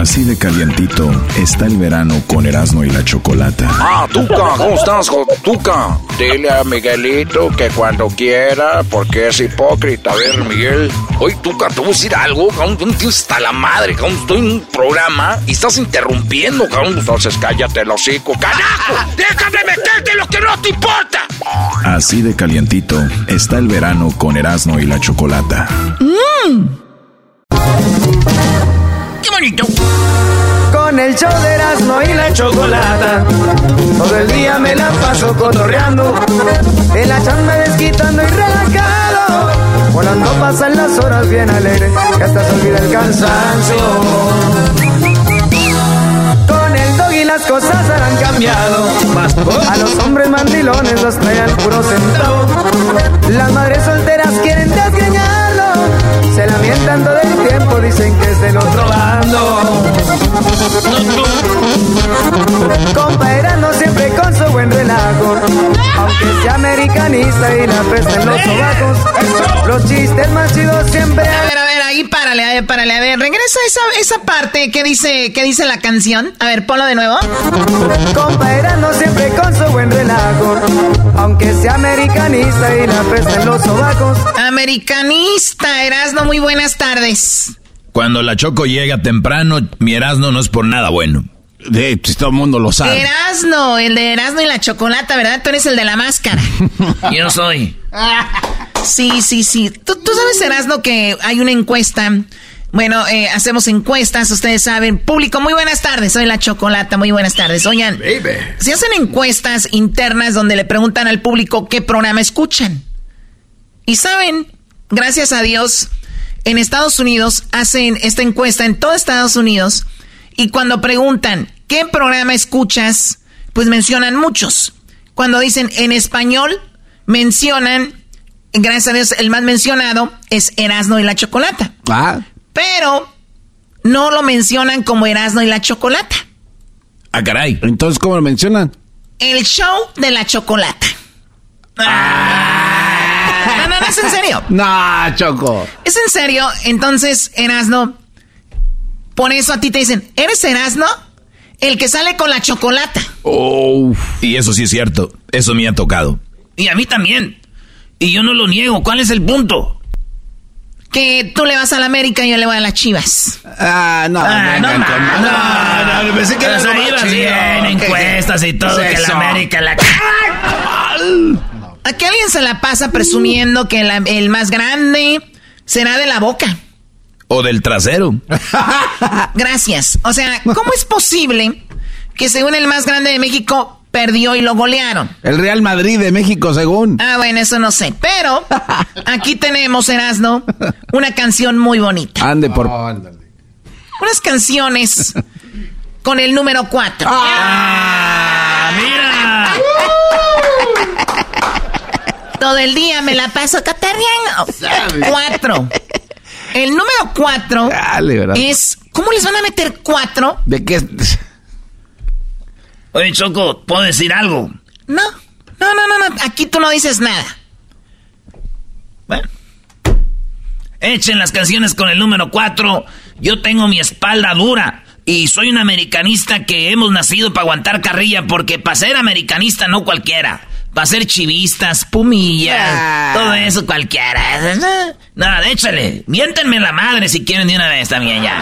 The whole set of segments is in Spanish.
Así de calientito está el verano con Erasmo y la Chocolata. Ah, Tuca, ¿cómo estás, Tuca? Dile a Miguelito que cuando quiera, porque es hipócrita. A ver, Miguel. Oye, Tuca, te voy a decir algo, cabrón. No tienes hasta la madre, cabrón. Estoy en un programa y estás interrumpiendo, cabrón. Entonces cállate el hocico. ¡Carajo! ¡Déjame meterte lo que no te importa! Así de calientito está el verano con Erasmo y la Chocolata. ¡Mmm! ¡Qué bonito! Con el show de Erasmo y la chocolata. Todo el día me la paso cotorreando. En la chamba desquitando y relajado. Volando pasan las horas bien alegre. Que hasta se olvida el cansancio. Las cosas han cambiado. A los hombres mandilones los traen puro centavo. Las madres solteras quieren desgreñarlo. Se lamentan todo dicen que es del otro bando. Compa no siempre con su buen relajo. Aunque sea americanista y la presta en los sobacos. Los chistes más chidos siempre. A ver, a ver, ahí párale, a ver, párale, a ver. Regresa esa, esa parte que dice, que dice la canción. A ver, ponlo de nuevo. Compa no siempre con su buen relajo. Aunque sea americanista y la presta en los sobacos. Americanista, Erasno, muy buenas tardes. Cuando la Choco llega temprano, mi Erasno no es por nada bueno. De, pues, todo el mundo lo sabe. Erasno, el de Erasno y la chocolata, ¿verdad? Tú eres el de la máscara. Yo no soy. Sí, sí, sí. ¿Tú, tú sabes, Erasno, que hay una encuesta. Bueno, eh, hacemos encuestas, ustedes saben. Público, muy buenas tardes. Soy la Chocolata, muy buenas tardes. Oigan, se hacen encuestas internas donde le preguntan al público qué programa escuchan. Y saben, gracias a Dios, en Estados Unidos hacen esta encuesta en todo Estados Unidos. Y cuando preguntan qué programa escuchas, pues mencionan muchos. Cuando dicen en español, mencionan, gracias a Dios, el más mencionado es Erasno y la Chocolata. Ah. Pero no lo mencionan como Erasno y la Chocolata. Ah, caray. Entonces, ¿cómo lo mencionan? El show de la Chocolata. Ah. Es en serio. No, Choco. Es en serio. Entonces, Erasno, por eso a ti te dicen, ¿eres Erasno? El que sale con la chocolata. Oh. Y eso sí es cierto. Eso me ha tocado. Y a mí también. Y yo no lo niego. ¿Cuál es el punto? Que tú le vas a la América y yo le voy a las Chivas. Ah, no, Ah, no, no, no, no, pensé que era Las algo más Chivas chido. bien, ¿Qué- encuestas y todo, que la? América la... Aquí alguien se la pasa presumiendo que la- el más grande será de la boca. O del trasero. Gracias. O sea, ¿cómo es posible que según el más grande de México perdió y lo golearon? El Real Madrid de México, según. Ah, bueno, eso no sé. Pero aquí tenemos, Erasno, una canción muy bonita. Ande por. Unas canciones con el número 4. ¡Ah, mira! Todo el día me la paso catarreando. Cuatro. El número cuatro es. ¿Cómo les van a meter cuatro? ¿De qué? Oye, Choco, ¿puedo decir algo? No. No, no, no, no. Aquí tú no dices nada. Bueno. Echen las canciones con el número 4. Yo tengo mi espalda dura. Y soy un americanista que hemos nacido para aguantar carrilla porque para ser americanista no cualquiera. Para ser chivistas, pumillas, Ah. todo eso cualquiera. Nada, échale. Miéntenme la madre si quieren de una vez también ya.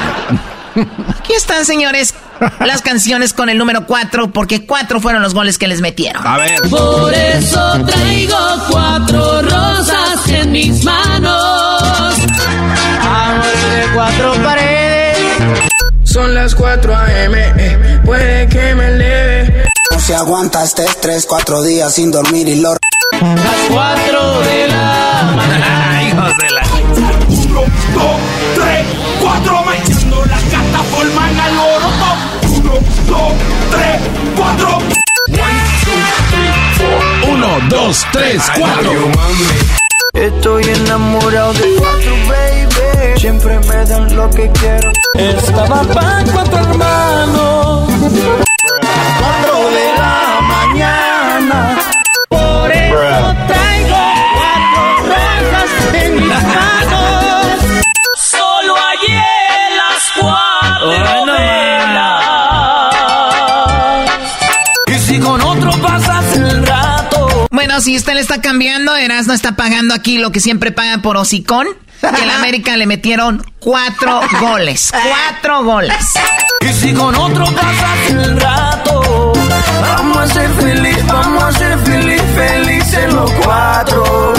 Aquí están, señores, las canciones con el número 4, porque cuatro fueron los goles que les metieron. A ver. Por eso traigo cuatro rosas en mis manos. de cuatro paredes. Son las 4 a.m., eh, puede que me se aguanta este estrés, cuatro días sin dormir y lo... Las cuatro de la mañana. Hijos de la... Uno, dos, tres, cuatro, metiendo la cata forman al oroto. Uno, dos, tres, cuatro. Uno, dos, tres, cuatro. Estoy enamorado de cuatro, baby. Siempre me dan lo que quiero. Estaba pan cuatro hermanos. Cuatro de la mañana. Por eso traigo cuatro rosas en mis manos. Solo ayer las cuatro Ay, no Y si con otro pasas el rato. Bueno, si usted le está cambiando, Erasmo está pagando aquí lo que siempre paga por hocicón. Que en América le metieron cuatro goles. Cuatro goles. Y si con otro pasas el rato. Vamos a ser feliz, vamos a ser feliz, felices los cuatro.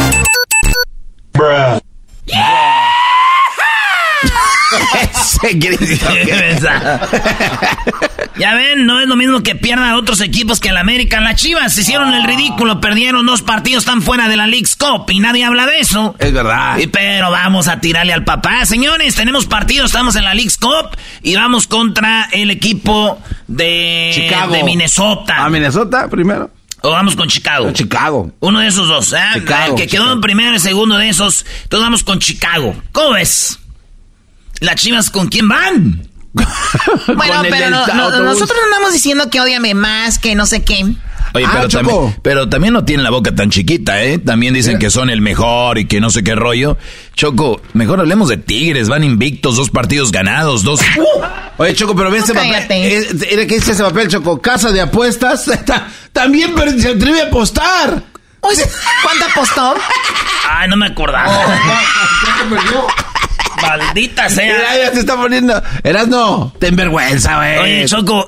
Ya ven, no es lo mismo que pierdan otros equipos que el América. Las Chivas hicieron el ridículo, perdieron dos partidos, están fuera de la League's Cup y nadie habla de eso. Es verdad. Y pero vamos a tirarle al papá. Señores, tenemos partido, estamos en la League's Cup y vamos contra el equipo de, Chicago. de Minnesota. A Minnesota primero. O vamos con Chicago. Chicago. Uno de esos dos, ¿eh? Chicago, el que quedó en primero y segundo de esos. Entonces vamos con Chicago. ¿Cómo ves? ¿Las Chivas con quién van? Bueno, pero no- no- nosotros no andamos diciendo que odiame más, que no sé qué. Oye, Ah, pero, Choco. también, pero también no tienen la boca tan chiquita, ¿eh? También dicen que son el mejor y que no sé qué rollo. Choco, mejor hablemos de Tigres, van invictos, dos partidos ganados, dos... Oye, Choco, pero ve ese papel. cállate. ¿Qué dice ese papel, Choco? Casa de apuestas. Ta- También se atreve a apostar. ¿Cuánto apostó? Ay, no me acordaba. Maldita sea. Mira, ya se está poniendo. Eras no. Ten vergüenza, güey. Oye, Choco,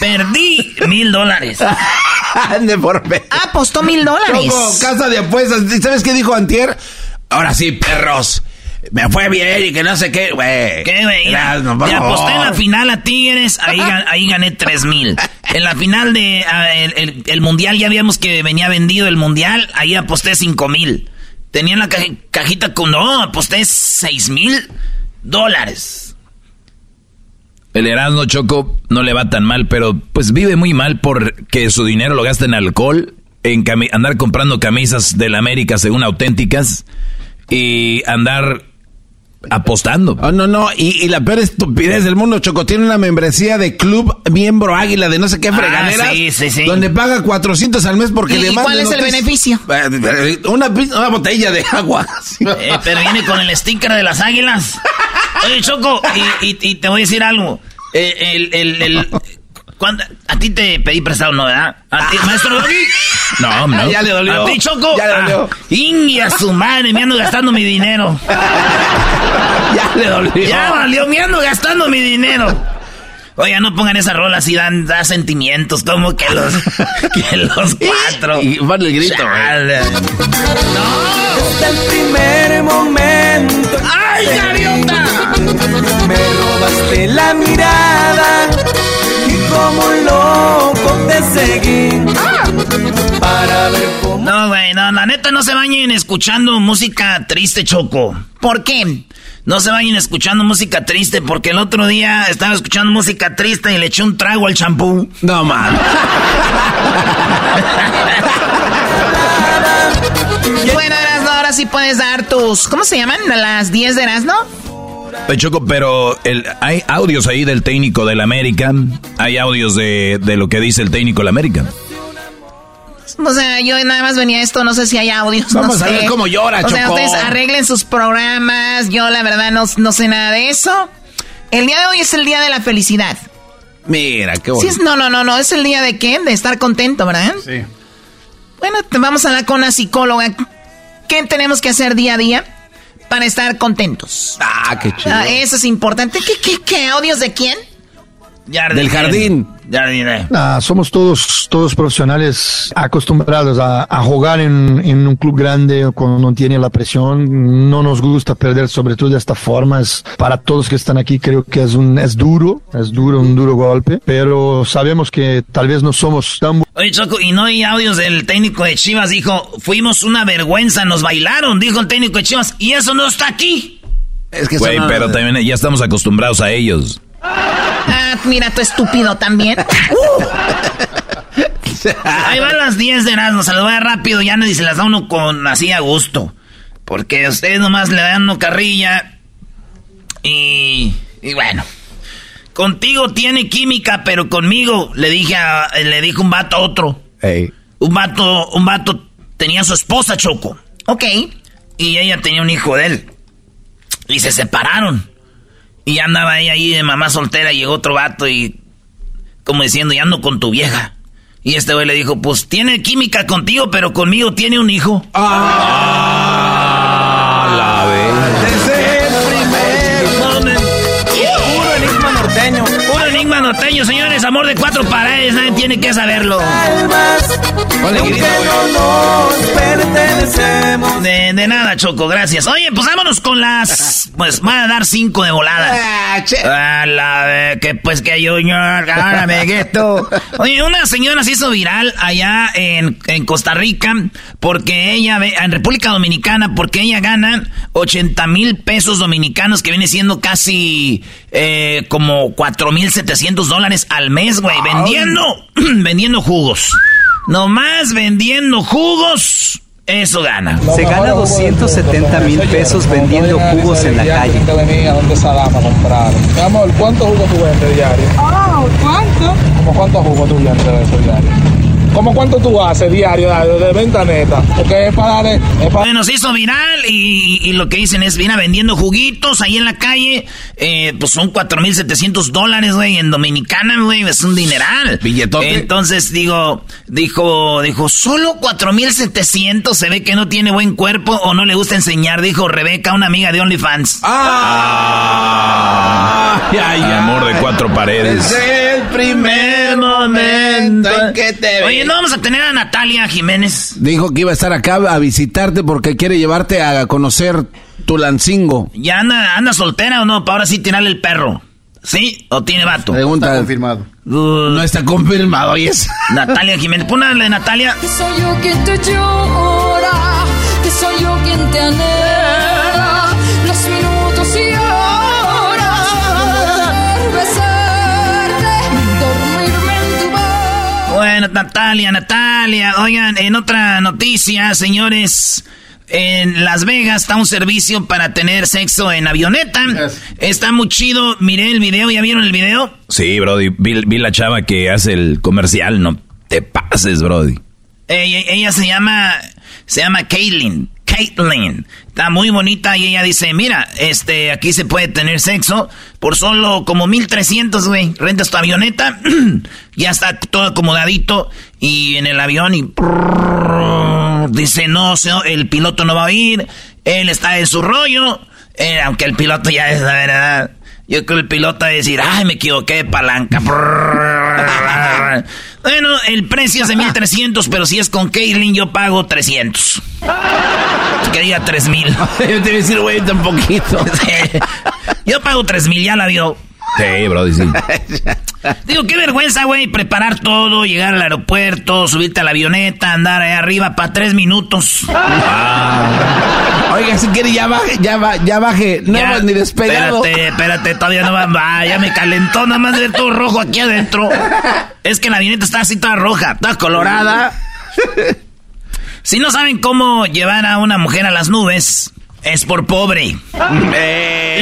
perdí mil dólares. Ande por ver. Ah, apostó mil dólares. Choco, casa de apuestas. ¿Y ¿Sabes qué dijo Antier? Ahora sí, perros. Me fue bien y que no sé qué, güey. ¿Qué, güey? Por te aposté en la final a Tigres, ahí, ahí gané tres mil. En la final de el, el- el mundial, ya vimos que venía vendido el mundial, ahí aposté cinco mil. Tenía en la caji- cajita con, no, aposté seis mil dólares. El Erasmo Choco no le va tan mal, pero pues vive muy mal porque su dinero lo gasta en alcohol, en andar comprando camisas de la América según auténticas y andar apostando. Oh, no, no, y, y la peor estupidez del mundo, Choco, tiene una membresía de club miembro águila de no sé qué Ah, fregaderas. sí, sí, sí. Donde paga 400 al mes porque ¿Y le mandan cuál es el beneficio? Eh, Una, una botella de agua. Eh, pero viene con el sticker de las águilas. Oye, Choco, y, y- y te voy a decir algo. Eh, el, el, el- ¿cuándo- a ti te pedí prestado, ¿no, verdad? ¿A ti, maestro Doggy? No, no. Ya le dolió. ¿A ti, Choco? Ya le dolió. Ah, Ingi, a su madre, me ando gastando mi dinero. ya le dolió. Ya valió, me ando gastando mi dinero. Oiga, no pongan esa rola así, dan, da sentimientos, como que los, que los cuatro. Y ponle el grito. Chale. Desde el primer momento. ¡Ay, gaviota! Me robaste la mirada loco te seguí para ver cómo. No, güey, no, la neta no se bañen escuchando música triste, Choco. ¿Por qué? No se vayan escuchando música triste porque el otro día estaba escuchando música triste y le eché un trago al champú. No, man. Bueno, Erasno, ahora sí puedes dar tus. ¿Cómo se llaman? ¿Las 10 de Erasno? Oye, Choco, pero el, hay audios ahí del técnico del América, hay audios de, de lo que dice el técnico del América. O sea, yo nada más venía a esto, no sé si hay audios. Vamos no a sé. ver cómo llora, O sea, Choco. ustedes arreglen sus programas. Yo, la verdad, no, no sé nada de eso. El día de hoy es el día de la felicidad. Mira, qué Sí, es, no, no, no, no. ¿Es el día de qué? De estar contento, ¿verdad? Sí. Bueno, te vamos a hablar con una psicóloga. ¿Qué tenemos que hacer día a día para estar contentos? Ah, qué chido. Ah, eso es importante. ¿Qué, qué, qué? ¿Odios de quién? Del jardín. Jardinero. Nah, somos todos, todos profesionales acostumbrados a, a jugar en, en un club grande cuando no tiene la presión. No nos gusta perder, sobre todo de esta forma. Es, para todos que están aquí, creo que es un, es duro, es duro, un duro golpe, pero sabemos que tal vez no somos tan Oye, Choco, y no hay audios del técnico de Chivas. Dijo, fuimos una vergüenza, nos bailaron, dijo el técnico de Chivas. Y eso no está aquí. Es que Güey, pero también ya estamos acostumbrados a ellos. Ah, mira, tú estúpido también. Ahí van las 10 de Erasmo, se las voy a dar rápido, ya nadie se las da uno con así a gusto. Porque ustedes nomás le dan una carrilla. Y, y bueno. Contigo tiene química, pero conmigo le dije a, le dijo un vato a otro. Ey. Un vato, un vato tenía a su esposa, Choco. Ok. Y ella tenía un hijo de él. Y se separaron. Y ya andaba ella ahí de mamá soltera y llegó otro vato y como diciendo, ya ando con tu vieja. Y este güey le dijo, pues tiene química contigo, pero conmigo tiene un hijo. la Desde norteño, señores, amor de cuatro paredes, nadie tiene que saberlo. De, de nada, Choco, gracias. Oye, pues vámonos con las... Pues van a dar cinco de volada. Ah, la vez que pues que Junior, ahora amiguito. Oye, una señora se hizo viral allá en, en Costa Rica porque ella, ve- en República Dominicana, porque ella gana 80 mil pesos dominicanos, que viene siendo casi eh, como 4 mil 700 dólares al mes, güey, vendiendo, vendiendo jugos. Nomás vendiendo jugos, eso gana. Se gana 270 mil pesos vendiendo jugos en la calle. Mi amor, ¿cuántos jugos tú vendes diario? Ah, ¿cuánto? ¿Cómo cuántos jugos tú vendes de eso diario? ¿Cómo cuánto tú haces diario de, de venta neta? Porque es para darle... Es para... Bueno, se hizo viral y, y lo que dicen es, viene vendiendo juguitos ahí en la calle, eh, pues son 4.700 dólares, güey, en Dominicana, güey, es un dineral. Billetote. Entonces, digo, dijo, dijo, solo 4.700, se ve que no tiene buen cuerpo o no le gusta enseñar, dijo Rebeca, una amiga de OnlyFans. Ah, ya, ya. Amor de cuatro paredes. Primer momento en que te vi. Oye, no vamos a tener a Natalia Jiménez. Dijo que iba a estar acá a visitarte porque quiere llevarte a conocer Tulancingo. ¿Ya anda, anda soltera o no? Para ahora sí tirarle el perro. ¿Sí? ¿O tiene vato? Pregunta. confirmado. No está confirmado, y es. Natalia Jiménez. Pon de Natalia. Que soy yo quien te llora, que soy yo quien te anhela, los minutos y Bueno, Natalia, Natalia. Oigan, en otra noticia, señores. En Las Vegas está un servicio para tener sexo en avioneta. Está muy chido. Miré el video. ¿Ya vieron el video? Sí, Brody. Vi, vi la chava que hace el comercial. No te pases, Brody. Ella, ella se llama, se llama Caitlyn. Está muy bonita y ella dice, mira, este, aquí se puede tener sexo por solo como 1300, güey. Rentas tu avioneta, ya está todo acomodadito y en el avión y dice, no, el piloto no va a ir, él está en su rollo, eh, aunque el piloto ya es la verdad. Yo creo que el piloto va a decir, ay, me equivoqué de palanca. Bueno, el precio es de 1300, pero si es con Caitlyn, yo pago 300. Que diga 3000. Yo te iba a decir, güey, tan poquito. Yo pago 3000, ya la vio. Sí, Brody, sí. Digo, qué vergüenza, güey, preparar todo, llegar al aeropuerto, subirte a la avioneta, andar ahí arriba para tres minutos. Oiga, si quiere, ya baje, ya, ba- ya baje. No Ya, ni despegado. Espérate, espérate, todavía no va. va, ya me calentó, nada más de ver todo rojo aquí adentro. Es que la avioneta está así toda roja, toda colorada. Si no saben cómo llevar a una mujer a las nubes, es por pobre.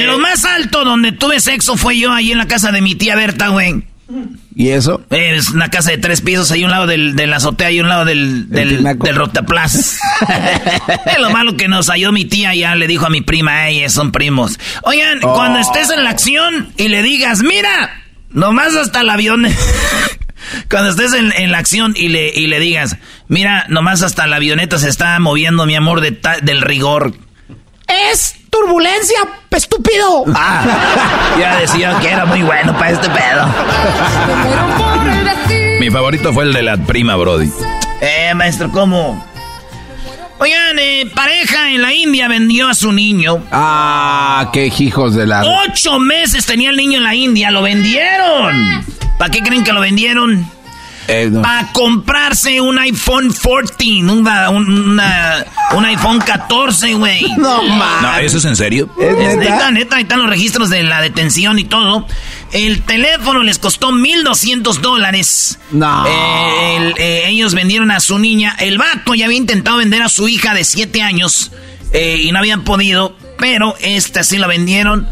Lo más alto donde tuve sexo fue yo ahí en la casa de mi tía Berta, güey. ¿Y eso? Es una casa de tres pisos, hay un lado del, de la azotea y un lado del, del, del rotaplas. es lo malo que nos halló mi tía, ya le dijo a mi prima, ey, son primos. Oigan, cuando estés en la acción y le digas, mira, nomás hasta el avión, Cuando estés en, en la acción y le, y le digas, mira, nomás hasta la avioneta se está moviendo, mi amor, de ta- del rigor. Es turbulencia, estúpido. Ah, ya decía que era muy bueno para este pedo. Mi favorito fue el de la prima Brody. Eh, maestro, ¿cómo? Oigan, eh, pareja en la India vendió a su niño. Ah, qué hijos de la... Ocho meses tenía el niño en la India, lo vendieron. ¿Para qué creen que lo vendieron? Eh, no. Para comprarse un iPhone 14, una, una- un iPhone 14, güey. No, ma. No, ¿eso es en serio? Es neta, neta, ahí están los registros de la detención y todo. El teléfono les costó 1.200 dólares. No. Eh, el- eh, ellos vendieron a su niña. El vato ya había intentado vender a su hija de 7 años eh, y no habían podido, pero esta sí la vendieron.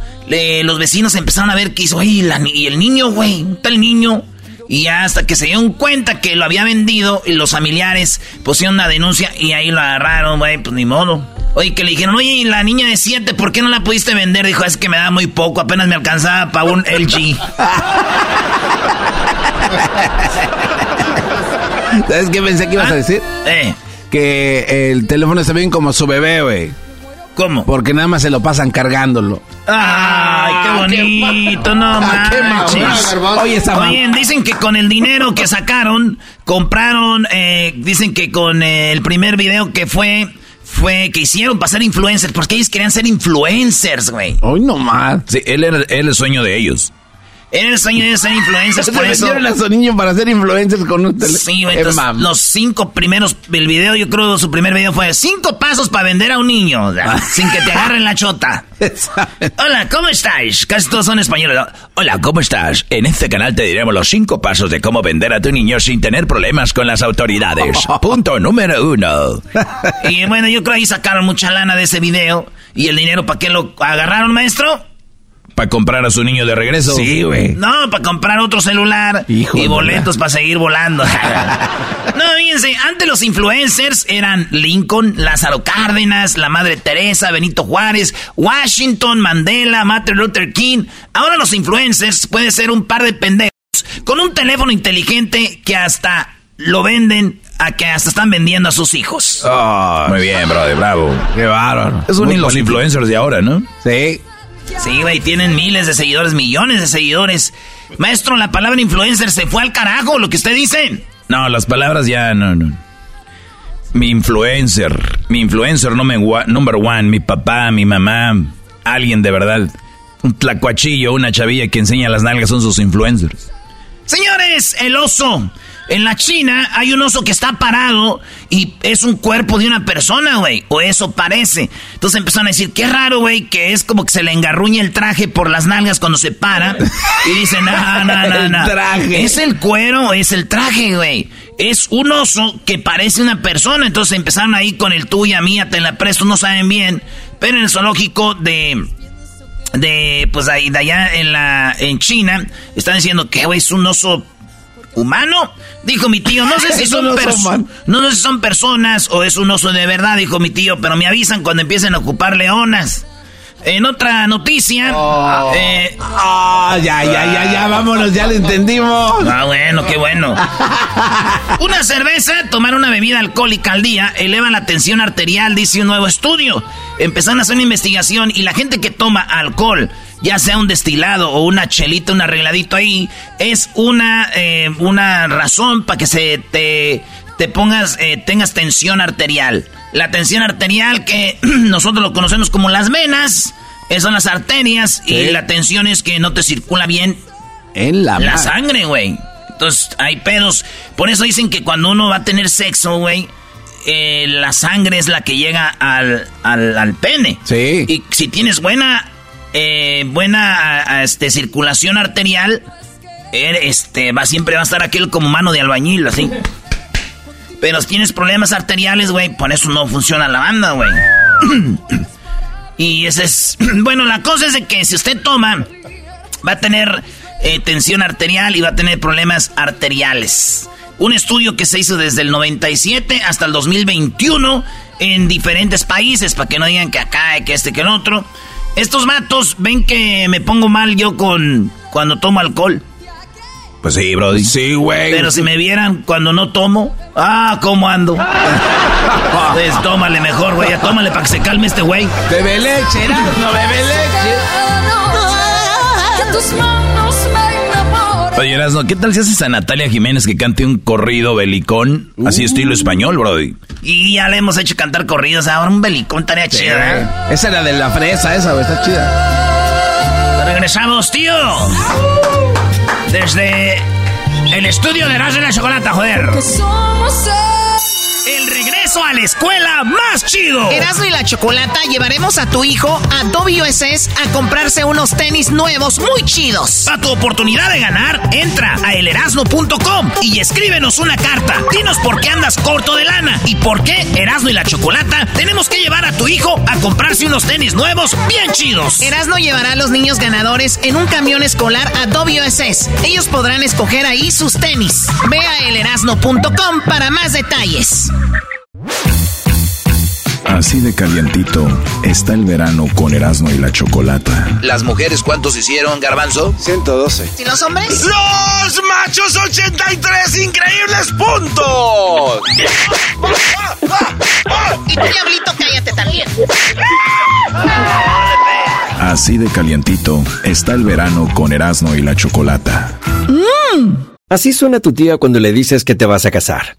Los vecinos empezaron a ver que hizo, "Oye, la ni- y el niño, güey, ¿dónde está el niño? Y ya hasta que se dieron cuenta que lo había vendido y los familiares pusieron una denuncia y ahí lo agarraron, güey, pues ni modo. Oye, que le dijeron, oye, ¿y la niña de 7, ¿por qué no la pudiste vender? Dijo, es que me da muy poco, apenas me alcanzaba para un LG. ¿Sabes qué pensé que ibas a decir? Eh. Que el teléfono está bien como su bebé, güey. ¿Cómo? Porque nada más se lo pasan cargándolo. Ay, qué bonito, no Ah, qué manches. mamá. Oye, esa Oye, dicen que con el dinero que sacaron, compraron, eh, dicen que con eh, el primer video que fue, fue que hicieron para ser influencers, porque ellos querían ser influencers, güey. Hoy no más. Sí, él era, él el sueño de ellos. Era el sueño de ser influencers, por eso. a su niño para ser influencers con un teléfono. Sí, güey, entonces, los cinco primeros, el video, yo creo su primer video fue cinco pasos para vender a un niño, sea, sin que te agarren la chota. Hola, ¿cómo estás? Casi todos son españoles. ¿no? Hola, ¿cómo estás? En este canal te diremos los cinco pasos de cómo vender a tu niño sin tener problemas con las autoridades. Punto número uno. Y bueno, yo creo ahí sacaron mucha lana de ese video. ¿Y el dinero para qué lo agarraron, maestro? Para comprar a su niño de regreso. Sí, güey. No, para comprar otro celular Hijo y boletos para seguir volando. no, fíjense, antes los influencers eran Lincoln, Lázaro Cárdenas, la Madre Teresa, Benito Juárez, Washington, Mandela, Martin Luther King. Ahora los influencers puede ser un par de pendejos con un teléfono inteligente que hasta lo venden a que hasta están vendiendo a sus hijos. Muy bien, brother, bravo. Qué bárbaro. Esos son Muy los influencers de ahora, ¿no? Sí. Sí, güey, tienen miles de seguidores, millones de seguidores. Maestro, la palabra influencer se fue al carajo, lo que usted dice. No, las palabras ya no, no. Mi influencer, mi influencer number one, number one, mi papá, mi mamá, alguien de verdad. Un tlacuachillo, una chavilla que enseña las nalgas son sus influencers. Señores, el oso. En la China hay un oso que está parado y es un cuerpo de una persona, güey. O eso parece. Entonces empezaron a decir, qué raro, güey, que es como que se le engarruña el traje por las nalgas cuando se para. Y dicen, no, no, no, El no. traje. ¿Es el cuero o es el traje, güey? Es un oso que parece una persona. Entonces empezaron ahí con el tuya, mía, te la presto, no saben bien. Pero en el zoológico de de pues ahí de allá en la en China están diciendo que güey es un oso humano. Dijo mi tío no sé si no sé son personas o es un oso de verdad dijo mi tío pero me avisan cuando empiecen a ocupar leonas en otra noticia eh, Ah, ya, ya, ya, ya, vámonos, ya lo entendimos. Ah, bueno, qué bueno. Una cerveza, tomar una bebida alcohólica al día, eleva la tensión arterial, dice un nuevo estudio. Empezaron a hacer una investigación y la gente que toma alcohol, ya sea un destilado o una chelita, un arregladito ahí, es una, eh, una razón para que se te, te pongas, eh, tengas tensión arterial. La tensión arterial que nosotros lo conocemos como las venas, esas son las arterias y la tensión es que no te circula bien En la, la sangre, güey. Entonces hay pedos. Por eso dicen que cuando uno va a tener sexo, güey, eh, la sangre es la que llega al, al, al pene. Sí. Y si tienes buena, eh, buena a- a, este, circulación arterial, er- este, va, siempre va a estar aquel como mano de albañil, así. Pero si tienes problemas arteriales, güey, por eso no funciona la banda, güey. y ese es... Bueno, la cosa es de que si usted toma, va a tener eh, tensión arterial y va a tener problemas arteriales. Un estudio que se hizo desde el 97 hasta el 2021 en diferentes países, para que no digan que acá, que este, que el otro. Estos matos ven que me pongo mal yo con cuando tomo alcohol. Pues sí, Brody. Sí, güey. Pero si me vieran cuando no tomo, ah, ¿cómo ando? pues tómale mejor, güey, ya tómale para que se calme este güey. Bebe leche, no bebe leche. Que tus manos me enamoren. Oye, Erasno, ¿qué tal si haces a Natalia Jiménez que cante un corrido belicón? Así estilo español, Brody. Y ya le hemos hecho cantar corridos, ahora un belicón tarea chida. ¿eh? Esa era de la fresa, esa, güey, está chida. Regresamos, tío. Desde el estudio de Erasmo y la Chocolata, joder. Regreso a la escuela más chido. Erasmo y la Chocolata llevaremos a tu hijo a WSS a comprarse unos tenis nuevos muy chidos. Para tu oportunidad de ganar, entra a elerasno.com y escríbenos una carta. Dinos por qué andas corto de lana y por qué Erasmo y la Chocolata tenemos que llevar a tu hijo a comprarse unos tenis nuevos bien chidos. Erasmo llevará a los niños ganadores en un camión escolar a WSS. Ellos podrán escoger ahí sus tenis. Ve a elerasno.com para más detalles. Así de calientito está el verano con Erasmo y la Chocolata. ¿Las mujeres cuántos hicieron, Garbanzo? 112. ¿Y los hombres? ¡Los machos 83 increíbles puntos! Y tú, diablito, cállate también. Así de calientito está el verano con Erasmo y la Chocolata. Así suena tu tía cuando le dices que te vas a casar.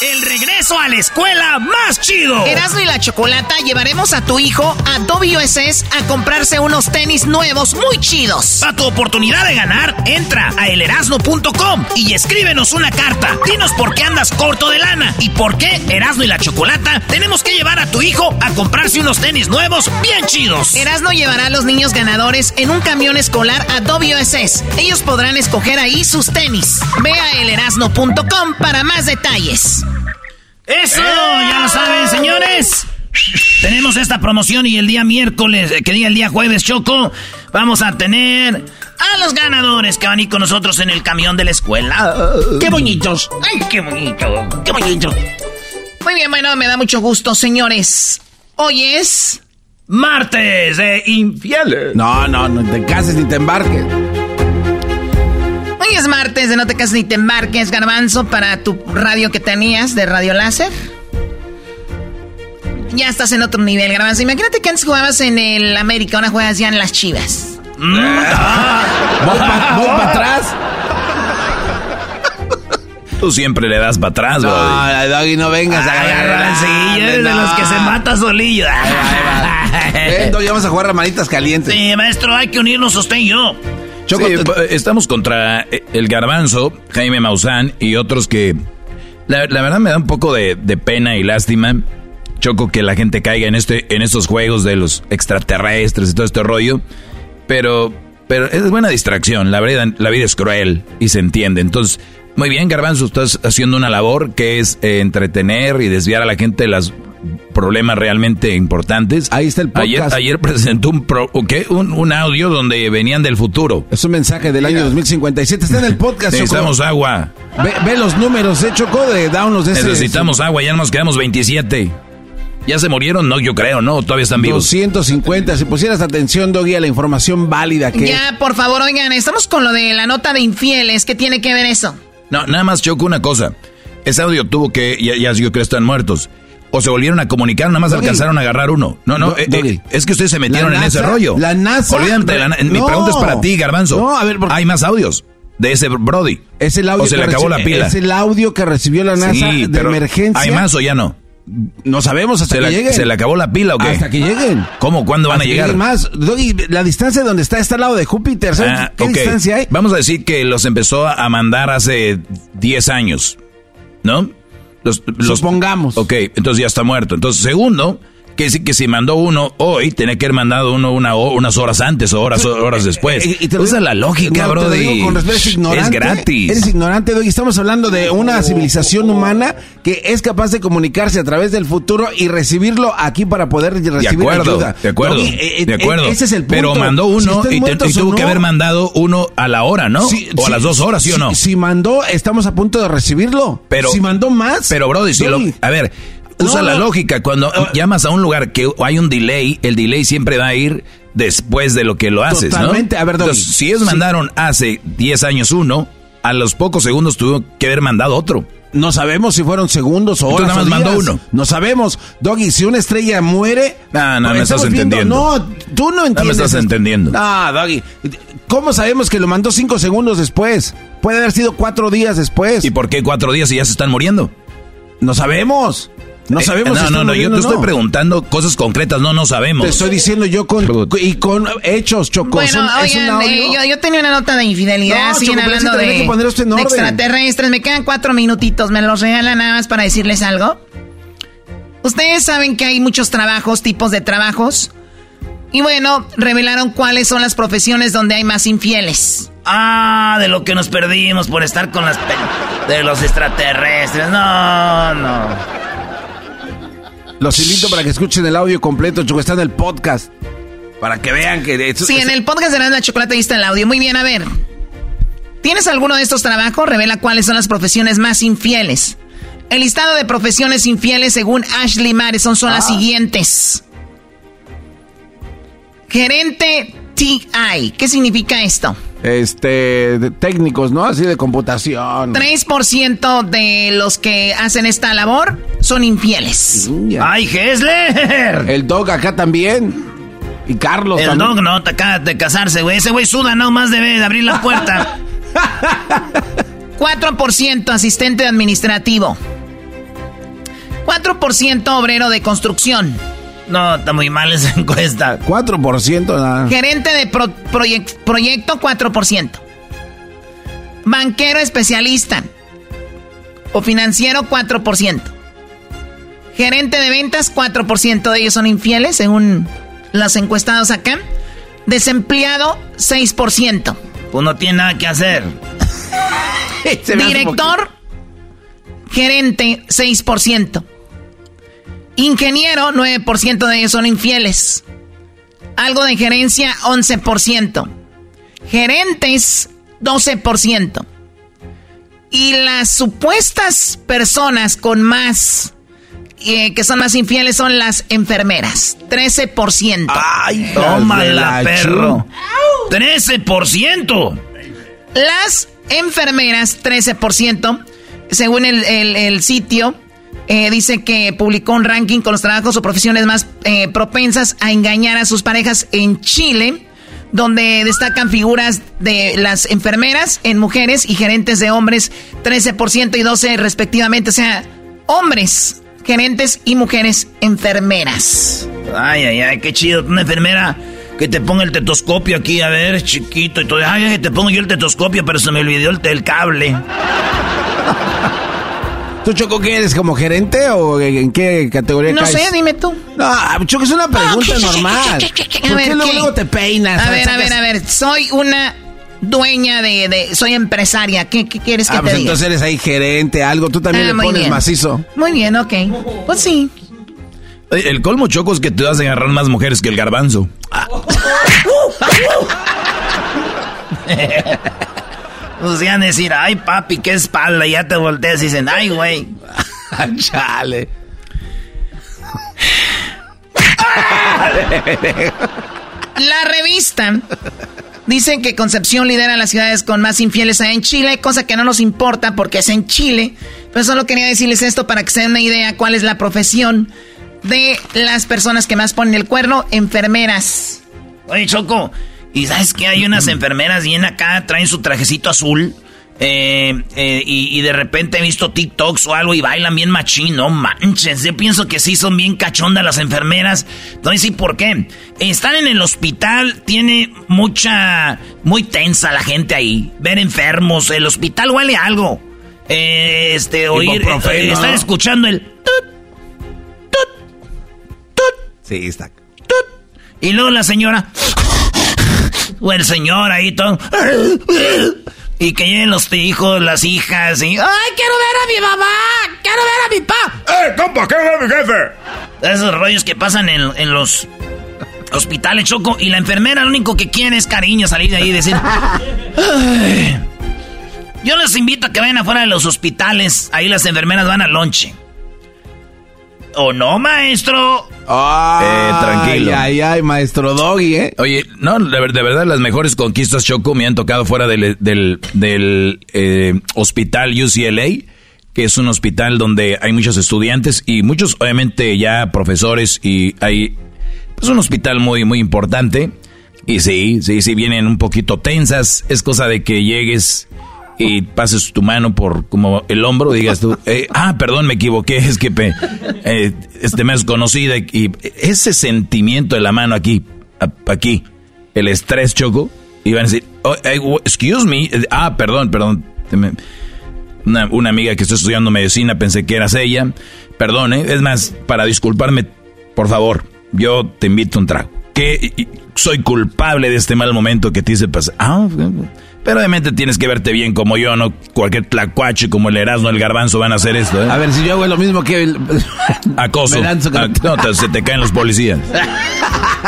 El regreso a la escuela más chido. Erasmo y la Chocolata llevaremos a tu hijo a WSS a comprarse unos tenis nuevos muy chidos. Para tu oportunidad de ganar, entra a elerasno.com y escríbenos una carta. Dinos por qué andas corto de lana y por qué Erasno y la Chocolata tenemos que llevar a tu hijo a comprarse unos tenis nuevos bien chidos. Erasmo llevará a los niños ganadores en un camión escolar a WSS. Ellos podrán escoger ahí sus tenis. Ve a elerasno.com para más detalles. Eso, ya lo saben, señores. Tenemos esta promoción y el día miércoles, eh, que diga el día jueves, Choco, vamos a tener a los ganadores que van a ir con nosotros en el camión de la escuela. ¡Qué bonitos! ¡Ay, qué bonito! ¡Qué bonito! Muy bien, bueno, me da mucho gusto, señores. Hoy es... Martes de infieles. No, no, no te cases ni te embarques. Hoy es martes de No te cases ni te embarques, garbanzo, para tu radio que tenías de Radio Láser. Ya estás en otro nivel, garbanzo. Imagínate que antes jugabas en el América, ahora juegas ya en las Chivas. ¿Voy para atrás? Tú siempre le das para atrás, No, Brody. Doggy, no vengas a agarrar. Sí, eres de los que se mata solillo. Ven, Doggy, vamos a jugar a manitas calientes. Sí, maestro, hay que unirnos usted y yo. Sí, p- estamos contra eh, el garbanzo, Jaime Maussan y otros que la, la verdad me da un poco de, de pena y lástima. Choco, que la gente caiga en este, en estos juegos de los extraterrestres y todo este rollo. Pero, pero es buena distracción. La vida, la vida es cruel y se entiende. Entonces, muy bien, Garbanzo, estás haciendo una labor que es eh, entretener y desviar a la gente de los problemas realmente importantes. Ahí está el podcast. Ayer, presentó un, pro, ¿qué? un, un audio donde venían del futuro. Es un mensaje del año 2057. Está en el podcast, Choco. Necesitamos agua. Ve, ve los números, ¿eh, Choco? De downloads de ese- Necesitamos agua, ya nos quedamos 27. ¿Ya se murieron? No, yo creo, ¿no? Todavía están vivos. 250. Si pusieras atención, Doggy, a la información válida que... Ya, por favor, oigan, estamos con lo de la nota de infieles. ¿Qué tiene que ver eso? No, nada más choco una cosa. Ese audio tuvo que, ya, ya yo creo que están muertos. O se volvieron a comunicar, nada más Doggy. alcanzaron a agarrar uno. No, no, eh, eh, es que ustedes se metieron en ese rollo. la NASA- Olvídate, la mi pregunta es para ti, Garbanzo. No, a ver, porque- Hay más audios de ese Brody. Es el audio o se que le acabó la pila. Es el audio que recibió la NASA Sí, de pero emergencia. ¿Hay más o ya no? No sabemos hasta ¿Se, que la- lleguen. ¿Se le acabó la pila o qué? Hasta que lleguen. ¿Cómo? ¿Cuándo van a llegar? más. Doggy, la distancia donde está está al lado de Júpiter. ¿Sabes Ah, qué distancia hay? Vamos a decir que los empezó a mandar hace 10 años, ¿no? Los, los- Supongamos. Ok, entonces ya está muerto. Entonces, segundo, que decir que si mandó uno hoy, tenía que haber mandado uno una, unas horas antes o horas, horas después. Eh, y te Usa la lógica, No, digo eres ignorante. Es gratis. Eres ignorante, Doggy. Estamos hablando de una civilización humana que es capaz de comunicarse a través del futuro y recibirlo aquí para poder recibir de acuerdo, ayuda. de acuerdo, Doggy, eh, eh, de acuerdo. Ese es el punto. Pero mandó uno y, te- tuvo que haber mandado uno a la hora, ¿no? O a las dos horas, ¿sí, o no? Si mandó, estamos a punto de recibirlo. Pero, si mandó más. Pero, Brody, si lo, a ver, usa No, la no. lógica. Cuando Ah. llamas a un lugar que hay un delay, el delay siempre va a ir después de lo que lo haces, Totalmente. ¿no? A ver, Doggy, Entonces, si ellos sí. mandaron hace 10 años uno, a los pocos segundos tuvo que haber mandado otro. No sabemos si fueron segundos o horas. nada más mandó uno. No sabemos. Doggy, si una estrella muere. No, no, me estás viendo- entendiendo. No, tú no entiendes. No me estás esto. entendiendo. No, Doggy. ¿Cómo sabemos que lo mandó cinco segundos después? Puede haber sido cuatro días después. ¿Y por qué cuatro días y ya se están muriendo? No sabemos. No Eh, sabemos. si no, no, no, yo te estoy no. preguntando cosas concretas, no, no sabemos. Te estoy diciendo yo con y con hechos, Choco. Bueno, oigan, eh, yo, yo tenía una nota de infidelidad. No, siguen Choco, hablando de, que poner esto en de orden. extraterrestres. Me quedan cuatro minutitos. ¿Me los regalan nada más para decirles algo? Ustedes saben que hay muchos trabajos, tipos de trabajos. Y bueno, revelaron cuáles son las profesiones donde hay más infieles. Ah, de lo que nos perdimos por estar con las pe- de los extraterrestres. No, no. Los invito para que escuchen el audio completo, Choco. Está en el podcast. Para que vean que... eso- Sí, en el podcast de la Chocolate ahí está el audio. Muy bien, a ver. ¿Tienes alguno de estos trabajos? Revela cuáles son las profesiones más infieles. El listado de profesiones infieles según Ashley Madison son las siguientes. Gerente TI. ¿Qué significa esto? Este, de técnicos, ¿no? Así de computación. 3% de los que hacen esta labor son infieles. ¡Ay, Hessler! El dog acá también. Y Carlos El también. dog no te acaba de casarse, güey. Ese güey suda, no más debe de abrir la puerta. 4% asistente administrativo. 4% obrero de construcción. No, está muy mal esa encuesta. 4% nada. Gerente de pro- proyec- proyecto, 4%. Banquero especialista. O financiero, 4%. Gerente de ventas, 4% de ellos son infieles, según los encuestados acá. Desempleado, 6%. Pues no tiene nada que hacer. Director, gerente, 6%. Ingeniero, 9% de ellos son infieles. Algo de gerencia, 11%. Gerentes, 12%. Y las supuestas personas con más, eh, que son más infieles, son las enfermeras, 13%. ¡Ay, tómala, perro! ¡13%! Las enfermeras, 13%, según el, el- el sitio, eh, dice que publicó un ranking con los trabajos o profesiones más eh, propensas a engañar a sus parejas en Chile, donde destacan figuras de las enfermeras en mujeres y gerentes de hombres, 13% y 12% respectivamente, o sea, hombres gerentes y mujeres enfermeras. Ay, ay, ay, qué chido. Una enfermera que te ponga el tetoscopio aquí, a ver, chiquito. Y todo. Ay, ay, te pongo yo el tetoscopio, pero se me olvidó el, el cable. ¿Tú, Choco, qué eres? ¿Como gerente o en qué categoría No caes? sé, dime tú. No, Choco, es una pregunta normal. ¿Por ver, qué luego, ¿qué? luego te peinas? A ver, a ver, a ver. Soy una dueña de, de- soy empresaria. ¿Qué, qué quieres que Ah, te pues diga? entonces eres ahí gerente, algo. Tú también Ah, le pones bien. macizo. Muy bien, ok. Pues sí. El colmo choco es que te vas a agarrar más mujeres que el garbanzo. Pues ya decir, ay papi, qué espalda, y ya te volteas y dicen, ay güey. Chale. La revista dice que Concepción lidera las ciudades con más infieles en Chile, cosa que no nos importa porque es en Chile. Pero solo quería decirles esto para que se den una idea cuál es la profesión de las personas que más ponen el cuerno, enfermeras. Oye, Choco, ¿y sabes que hay unas enfermeras bien acá, traen su trajecito azul? eh, eh, y, y de repente he visto TikToks o algo y bailan bien machín, no manches. Yo pienso que sí son bien cachondas las enfermeras. Entonces, ¿y por qué? Están en el hospital, tiene mucha, muy tensa la gente ahí. Ver enfermos, el hospital huele a algo. Eh, este, oír, Ibuprofeno. eh, estar escuchando el... Sí, está. Y luego la señora. O el señor ahí todo. Y que lleguen los hijos, las hijas y. ¡Ay, quiero ver a mi mamá! ¡Quiero ver a mi pa! ¡Eh, compa, quiero ver a mi jefe! Esos rollos que pasan en, en los hospitales, Choco. Y la enfermera lo único que quiere es cariño, salir de ahí y decir. "Ay". Yo les invito a que vayan afuera de los hospitales. Ahí las enfermeras van al lonche. ¿O no, maestro? Eh, tranquilo. Ay, ay, ay, maestro Doggy, ¿eh? Oye, no, de, de verdad las mejores conquistas Choco me han tocado fuera del, del, del, eh, hospital UCLA, que es un hospital donde hay muchos estudiantes y muchos obviamente ya profesores y hay pues un hospital muy muy importante y sí, sí, sí vienen un poquito tensas, es cosa de que llegues y pases tu mano por como el hombro digas tú, eh, ah, perdón, me equivoqué, es que eh, este me es conocida y ese sentimiento de la mano aquí, aquí, el estrés choco, y van a decir, oh, excuse me, eh, ah, perdón, perdón, una, una amiga que está estudiando medicina, pensé que eras ella, perdón, eh, es más, para disculparme, por favor, yo te invito a un trago. Que soy culpable de este mal momento que te hice pasar. Ah, pero obviamente tienes que verte bien como yo, no cualquier tlacuache como el Erasmo, el Garbanzo van a hacer esto. ¿eh? A ver, si yo hago lo mismo que el... Acoso. Con- Ah, no, te- se te caen los policías.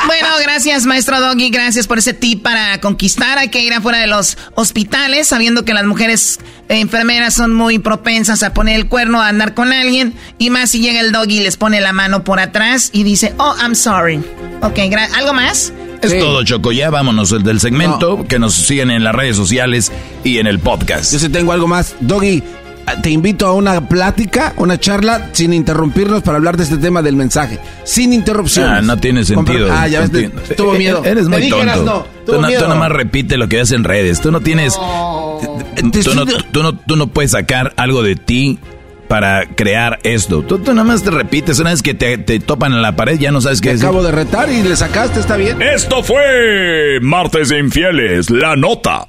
Bueno, gracias, maestro Doggy. Gracias por ese tip para conquistar. Hay que ir afuera de los hospitales, sabiendo que las mujeres enfermeras son muy propensas a poner el cuerno, a andar con alguien. Y más si llega el Doggy y les pone la mano por atrás y dice, oh, I'm sorry. Ok, ¿algo más? Es todo, Choco. Ya vámonos el del segmento. Que nos sigan en las redes sociales y en el podcast. Yo sí tengo algo más. Doggy, te invito a una plática, una charla, sin interrumpirnos para hablar de este tema del mensaje. Sin interrupciones. Ah, no tiene sentido. Ah, ya ves, tuvo Eh, miedo. Eres Te muy dije, tonto. Tú, no, miedo. tú nomás repite lo que ves en redes. Tú no tienes. Tú no, tú, no, tú no puedes sacar algo de ti para crear esto. Tú, tú nomás te repites. Una vez que te, te topan en la pared, ya no sabes qué Te decir. acabo de retar y le sacaste, está bien. Esto fue Martes de Infieles, la nota.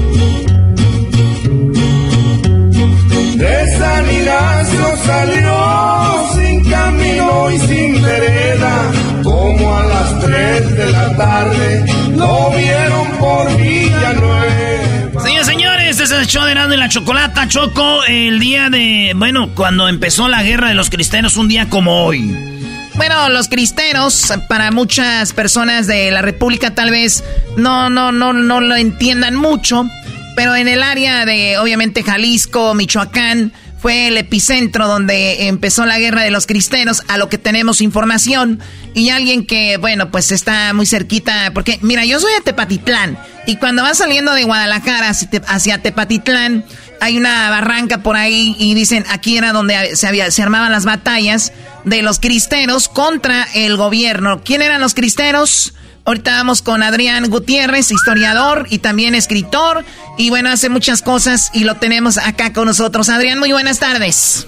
De San Ignacio salió sin camino y sin vereda, como a las 3 de la tarde lo vieron por Villanueva. Señores, señores, este es el show de Erasmo y la Chocolata. Choco, el día de, bueno, cuando empezó la guerra de los cristianos, un día como hoy. Bueno, los cristeros, para muchas personas de la República tal vez no, no, no, no lo entiendan mucho, pero en el área de, obviamente, Jalisco, Michoacán, fue el epicentro donde empezó la guerra de los cristeros, a lo que tenemos información. Y alguien que, bueno, pues está muy cerquita, porque, mira, yo soy de Tepatitlán, y cuando vas saliendo de Guadalajara hacia Tepatitlán, hay una barranca por ahí y dicen aquí era donde se, había, se armaban las batallas de los cristeros contra el gobierno. ¿Quién eran los cristeros? Ahorita vamos con Adrián Gutiérrez, historiador y también escritor. Y bueno, hace muchas cosas y lo tenemos acá con nosotros. Adrián, muy buenas tardes.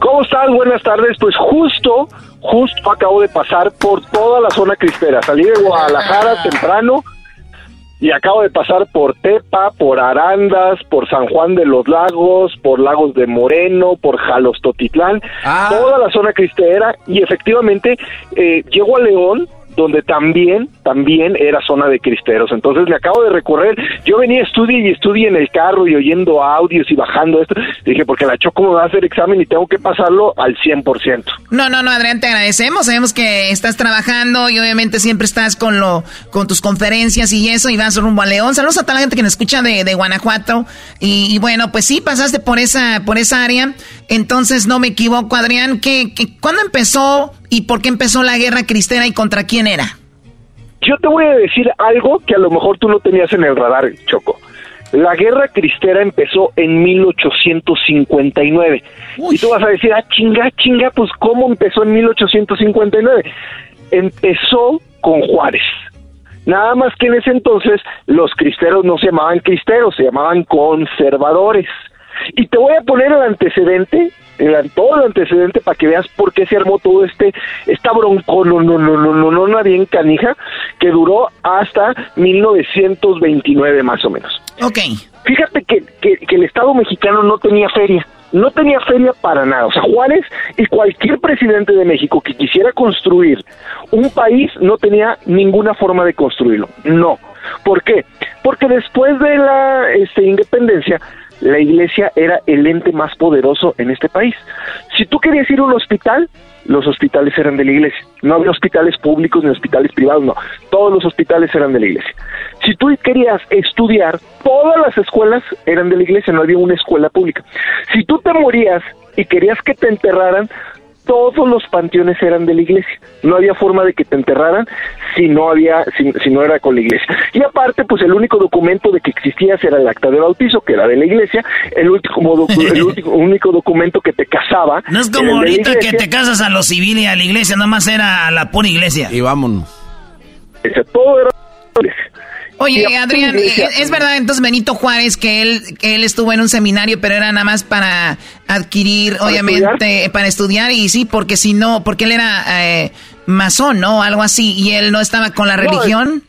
¿Cómo estás? Buenas tardes. Pues justo, justo acabo de pasar por toda la zona cristera. Salí de Guadalajara temprano y acabo de pasar por Tepa, por Arandas, por San Juan de los Lagos, por Lagos de Moreno, por Jalostotitlán, toda la zona cristera y efectivamente eh, llego a León donde también, también era zona de cristeros. Entonces me acabo de recorrer, yo venía estudie y estudie en el carro y oyendo audios y bajando esto, dije, porque la Choco va a hacer examen y tengo que pasarlo al 100%. No, no, no, Adrián, te agradecemos, sabemos que estás trabajando y obviamente siempre estás con lo con tus conferencias y eso y vas rumbo a León. Saludos a toda la gente que nos escucha de, de Guanajuato y, bueno, pues sí, pasaste por esa, por esa área, entonces no me equivoco, Adrián, que, que ¿cuándo empezó y por qué empezó la guerra cristera y contra quién era? Yo te voy a decir algo que a lo mejor tú no tenías en el radar, Choco. La guerra cristera empezó en 1859. Y tú vas a decir, ah, chinga, chinga, pues ¿cómo empezó en 1859? Empezó con Juárez. Nada más que en ese entonces los cristeros no se llamaban cristeros, se llamaban conservadores. Y te voy a poner el antecedente, el, todo el antecedente para que veas por qué se armó todo este, esta bronco, no, no, no, no, no, no, bien canija, que duró hasta 1929 más o menos. Ok. Fíjate que, que, que el Estado mexicano no tenía feria no tenía feria para nada. O sea, Juárez y cualquier presidente de México que quisiera construir un país no tenía ninguna forma de construirlo. No. ¿Por qué? Porque después de la este, independencia, la iglesia era el ente más poderoso en este país. Si tú querías ir a un hospital, los hospitales eran de la iglesia. No había hospitales públicos ni hospitales privados, no. Todos los hospitales eran de la iglesia. Si tú querías estudiar, todas las escuelas eran de la iglesia, no había una escuela pública. Si tú te morías y querías que te enterraran, todos los panteones eran de la iglesia. No había forma de que te enterraran si no había, si, no era con la iglesia. Y aparte, pues el único documento de que existía era el acta de bautizo, que era de la iglesia. El último, el único documento que te casaba. No es como ahorita que te casas a lo civil y a la iglesia, nada más era a la pura iglesia. Y vámonos. todo era Oye, Adrián, ¿es verdad entonces Benito Juárez que él, que él estuvo en un seminario, pero era nada más para adquirir, obviamente, para estudiar? Y sí, porque si no, porque él era eh, masón, ¿no? Algo así, y él no estaba con la religión.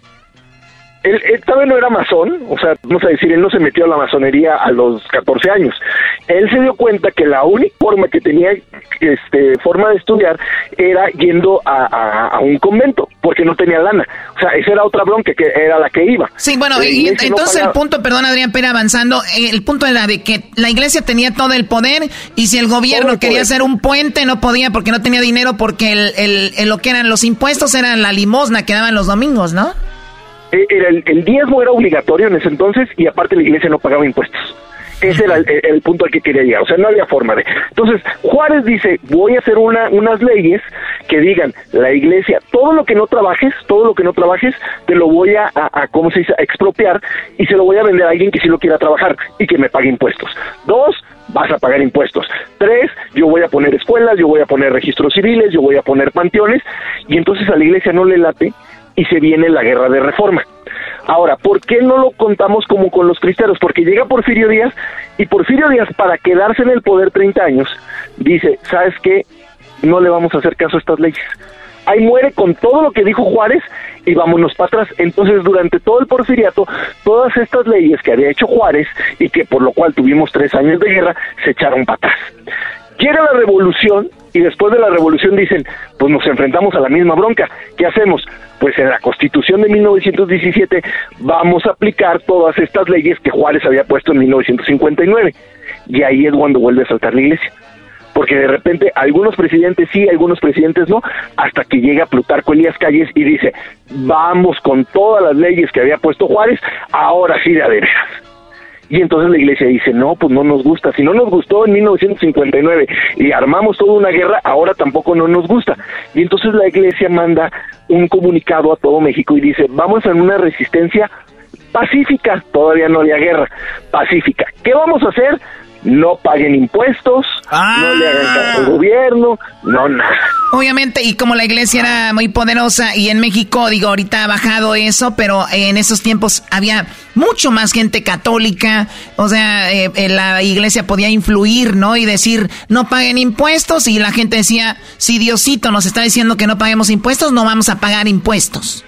Él, él no era masón, o sea, vamos a decir, él no se metió a la masonería a los 14 años. Él se dio cuenta que la única forma que tenía este forma de estudiar era yendo a, un convento, porque no tenía lana. O sea, esa era otra bronca que era la que iba. Sí, bueno, y, entonces el punto, perdón Adrián, pero avanzando, el punto era de que la iglesia tenía todo el poder y si el gobierno quería hacer un puente no podía porque no tenía dinero porque el, el, lo que eran los impuestos eran la limosna que daban los domingos, ¿no? Eh, era el, diezmo era obligatorio en ese entonces y aparte la iglesia no pagaba impuestos. Ese era el, punto al que quería llegar, o sea, no había forma de... Entonces, Juárez dice, voy a hacer una, unas leyes que digan, la iglesia, todo lo que no trabajes, todo lo que no trabajes, te lo voy a, a, ¿cómo se dice?, a expropiar y se lo voy a vender a alguien que sí lo quiera trabajar y que me pague impuestos. Dos, vas a pagar impuestos. Tres, yo voy a poner escuelas, yo voy a poner registros civiles, yo voy a poner panteones, y entonces a la iglesia no le late y se viene la guerra de reforma. Ahora, ¿por qué no lo contamos como con los cristeros? Porque llega Porfirio Díaz y Porfirio Díaz, para quedarse en el poder 30 años, dice, ¿sabes qué? No le vamos a hacer caso a estas leyes. ahí muere con todo lo que dijo Juárez y vámonos para atrás. Entonces, durante todo el porfiriato, todas estas leyes que había hecho Juárez y que por lo cual tuvimos tres años de guerra, se echaron para atrás. Llega la revolución y después de la revolución dicen, pues nos enfrentamos a la misma bronca, ¿qué hacemos? Pues en la constitución de 1917 vamos a aplicar todas estas leyes que Juárez había puesto en 1959. Y ahí es cuando vuelve a saltar la iglesia porque de repente algunos presidentes sí, algunos presidentes no, hasta que llega Plutarco Elías Calles y dice, vamos con todas las leyes que había puesto Juárez, ahora sí de veras. Y entonces la iglesia dice, no, pues no nos gusta. Si no nos gustó en 1959 y armamos toda una guerra, ahora tampoco no nos gusta. Y entonces la iglesia manda un comunicado a todo México y dice, vamos a una resistencia pacífica, todavía no había guerra, pacífica. ¿Qué vamos a hacer? No paguen impuestos, no le hagan caso al gobierno, no nada. Obviamente, y como la iglesia era muy poderosa y en México, digo, ahorita ha bajado eso, pero en esos tiempos había mucho más gente católica, o sea, eh, eh, la iglesia podía influir, ¿no? Y decir, no paguen impuestos, y la gente decía, si Diosito nos está diciendo que no paguemos impuestos, no vamos a pagar impuestos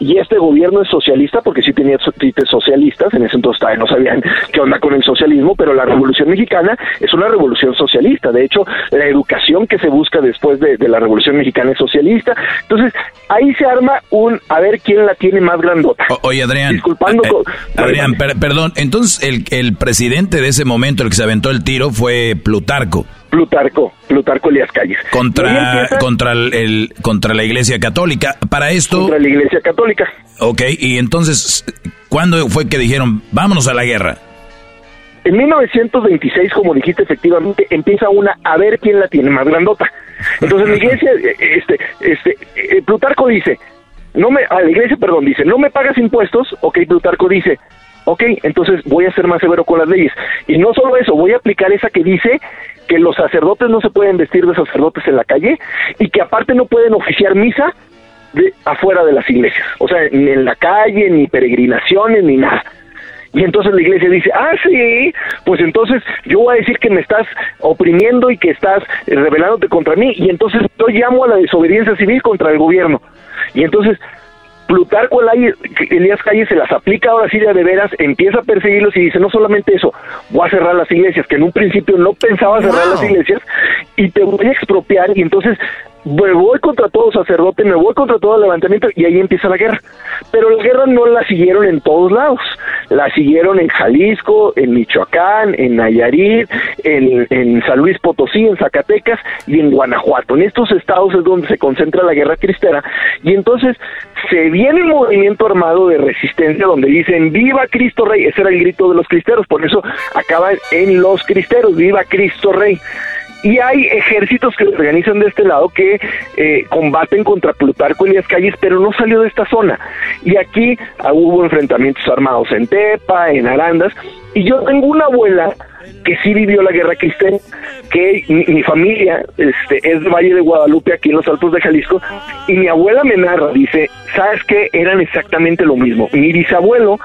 y este gobierno es socialista porque sí tenía títulos socialistas, en ese entonces todavía no sabían qué onda con el socialismo, pero la revolución mexicana es una revolución socialista, de hecho la educación que se busca después de, la revolución mexicana es socialista, entonces ahí se arma un a ver quién la tiene más grandota. oye Adrián, Disculpando eh, Adrián, perdón, entonces el, el presidente de ese momento, el que se aventó el tiro fue Plutarco. Plutarco, Plutarco Elías Calles. Contra, contra, el, contra la Iglesia Católica. Para esto... Contra la Iglesia Católica. Ok, y entonces, ¿cuándo fue que dijeron, vámonos a la guerra? En 1926, como dijiste efectivamente, empieza una a ver quién la tiene más grandota. Entonces la iglesia, este, este, eh, Plutarco dice, no me, a la iglesia, perdón, dice, no me pagas impuestos, ok, Plutarco dice, ok, entonces voy a ser más severo con las leyes. Y no solo eso, voy a aplicar esa que dice que los sacerdotes no se pueden vestir de sacerdotes en la calle y que aparte no pueden oficiar misa de afuera de las iglesias, o sea, ni en la calle, ni peregrinaciones, ni nada. Y entonces la iglesia dice, ah, sí, pues entonces yo voy a decir que me estás oprimiendo y que estás rebelándote contra mí, y entonces yo llamo a la desobediencia civil contra el gobierno. Y entonces Plutarco Elías Calles se las aplica ahora sí de veras, empieza a perseguirlos y dice, no solamente eso, voy a cerrar las iglesias, que en un principio no pensaba cerrar las iglesias, y te voy a expropiar, y entonces me voy contra todo sacerdote, me voy contra todo levantamiento y ahí empieza la guerra. Pero la guerra no la siguieron en todos lados, la siguieron en Jalisco, en Michoacán, en Nayarit, en, en San Luis Potosí, en Zacatecas y en Guanajuato. En estos estados es donde se concentra la guerra cristera. Y entonces se viene un movimiento armado de resistencia donde dicen viva Cristo Rey, ese era el grito de los cristeros, por eso acaban en los cristeros, viva Cristo Rey y hay ejércitos que se organizan de este lado que eh, combaten contra Plutarco Elías Calles, pero no salió de esta zona. Y aquí ah, hubo enfrentamientos armados en Tepa, en Arandas, y yo tengo una abuela que sí vivió la guerra cristiana, que mi, familia este, es de Valle de Guadalupe, aquí en los Altos de Jalisco, y mi abuela me narra, dice, ¿sabes qué? Eran exactamente lo mismo. Mi bisabuelo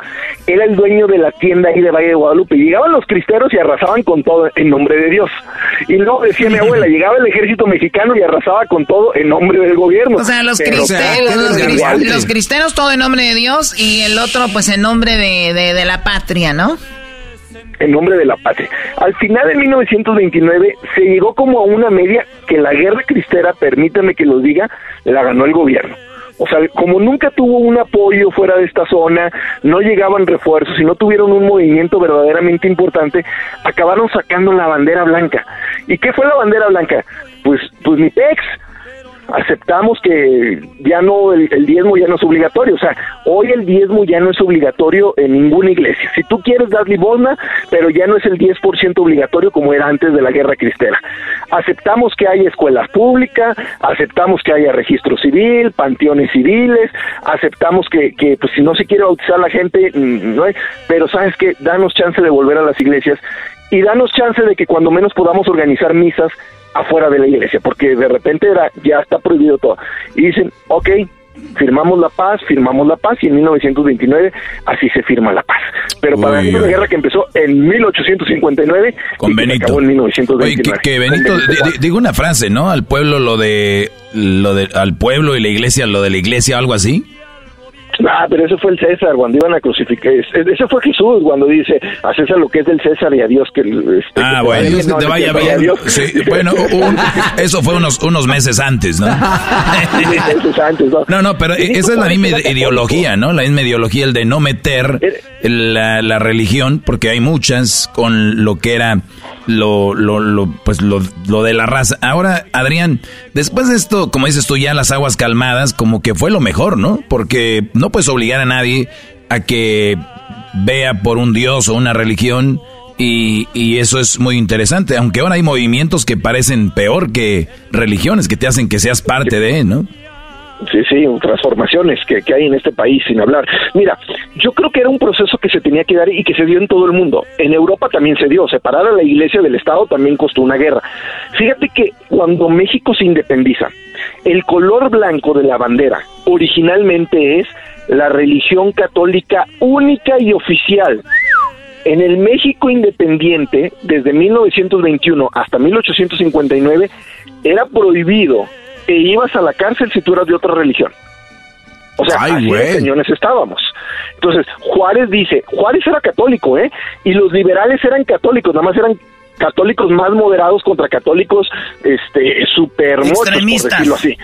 era el dueño de la tienda ahí de Valle de Guadalupe. Llegaban los cristeros y arrasaban con todo en nombre de Dios. Y luego decía mi abuela, llegaba el ejército mexicano y arrasaba con todo en nombre del gobierno. O sea, los cristeros, los, cristeros todo en nombre de Dios y el otro pues en nombre de, de la patria, ¿no? En nombre de la patria. Al final de 1929 se llegó como a una media que la guerra cristera, permítame que lo diga, la ganó el gobierno. O sea, como nunca tuvo un apoyo fuera de esta zona, no llegaban refuerzos y no tuvieron un movimiento verdaderamente importante, acabaron sacando la bandera blanca. ¿Y qué fue la bandera blanca? Pues, pues mi PEX, aceptamos que ya no, el, diezmo ya no es obligatorio, o sea, hoy el diezmo ya no es obligatorio en ninguna iglesia. Si tú quieres dar limosna, pero ya no es el 10% obligatorio como era antes de la guerra cristera. Aceptamos que haya escuelas públicas, aceptamos que haya registro civil, panteones civiles, aceptamos que, que pues si no se quiere bautizar la gente, mm, no hay, pero sabes que danos chance de volver a las iglesias y danos chance de que cuando menos podamos organizar misas afuera de la iglesia, porque de repente era, ya está prohibido todo. Y dicen, ok, firmamos la paz, firmamos la paz y en 1929 así se firma la paz. Pero para Uy, uy. guerra que empezó en 1859 Con y que Benito. acabó en Oye, 1929. que, que Benito, digo una frase, ¿no? Al pueblo lo de, lo de, al pueblo y la iglesia lo de la iglesia, algo así. Ah, pero ese fue el César cuando iban a crucificar. Ese ese fue Jesús cuando dice a César lo que es del César y a Dios que. Este, Ah, que bueno, no, te no, vaya bien. Dios. Sí, bueno, un- eso fue unos, unos meses antes, ¿no? Meses antes, ¿no? No, no, pero esa es la misma ideología, ¿no? La misma ideología, el de no meter la, la religión, porque hay muchas con lo que era lo, lo, lo, pues lo, lo de la raza. Ahora, Adrián, después de esto, como dices tú, ya las aguas calmadas, como que fue lo mejor, ¿no? Porque no puedes obligar a nadie a que vea por un dios o una religión. Y, y eso es muy interesante, aunque ahora hay movimientos que parecen peor que religiones, que te hacen que seas parte de, ¿no? Sí, sí, transformaciones que, que hay en este país, sin hablar. Mira, yo creo que era un proceso que se tenía que dar y que se dio en todo el mundo. En Europa también se dio. Separar a la iglesia del Estado también costó una guerra. Fíjate que cuando México se independiza, el color blanco de la bandera originalmente es la religión católica única y oficial. En el México independiente, desde 1921 hasta 1859, era prohibido e ibas a la cárcel si tú eras de otra religión. O sea, Ay, así güey. de cañones estábamos. Entonces, Juárez dice, Juárez era católico, ¿eh? Y los liberales eran católicos, nada más eran católicos más moderados contra católicos este super muertos, por Extremistas. decirlo así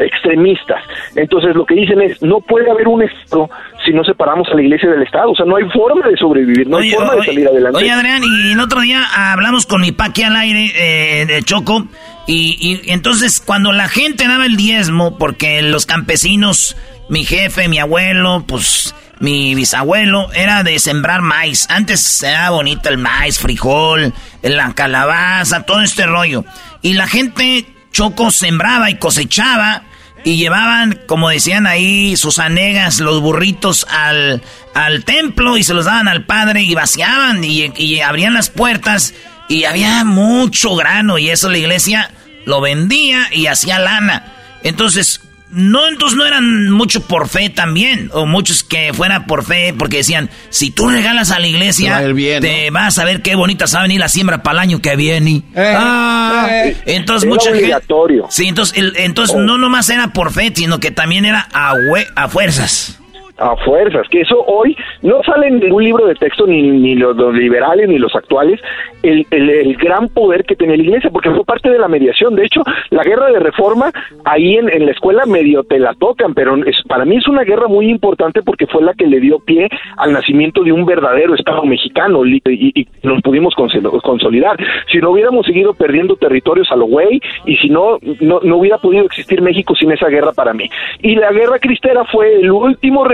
extremistas. Entonces lo que dicen es, no puede haber un Estado si no separamos a la iglesia del Estado. O sea, no hay forma de sobrevivir, no hay Oye, forma de salir adelante. Oye, Adrián, y el otro día hablamos con mi paqui al aire eh, de Choco. Y, y entonces, cuando la gente daba el diezmo, porque los campesinos, mi jefe, mi abuelo, pues mi bisabuelo, era de sembrar maíz. Antes era bonito el maíz, frijol, la calabaza, todo este rollo. Y la gente, Choco, sembraba y cosechaba. Y llevaban, como decían ahí, sus anegas, los burritos al, al templo y se los daban al padre y vaciaban y, y abrían las puertas y había mucho grano y eso la iglesia lo vendía y hacía lana. Entonces, no, entonces no eran mucho por fe también, o muchos que fuera por fe, porque decían, si tú regalas a la Te va iglesia, a bien, te vas a ver qué bonita sabe venir la siembra para el año que viene. Ah, eh. entonces Era mucha gente... obligatorio. Sí, entonces, el- entonces no nomás era por fe, sino que también era a, a fuerzas. A fuerzas, que eso hoy no sale en ningún libro de texto, ni, ni los, liberales ni los actuales, el, el, gran poder que tenía la iglesia, porque fue parte de la mediación. De hecho, la guerra de reforma, ahí en, en la escuela medio te la tocan, pero es, para mí es una guerra muy importante porque fue la que le dio pie al nacimiento de un verdadero Estado mexicano y, y nos pudimos consol- consolidar. Si no hubiéramos seguido perdiendo territorios a lo güey y si no, no, no hubiera podido existir México sin esa guerra para mí. Y la guerra cristera fue el último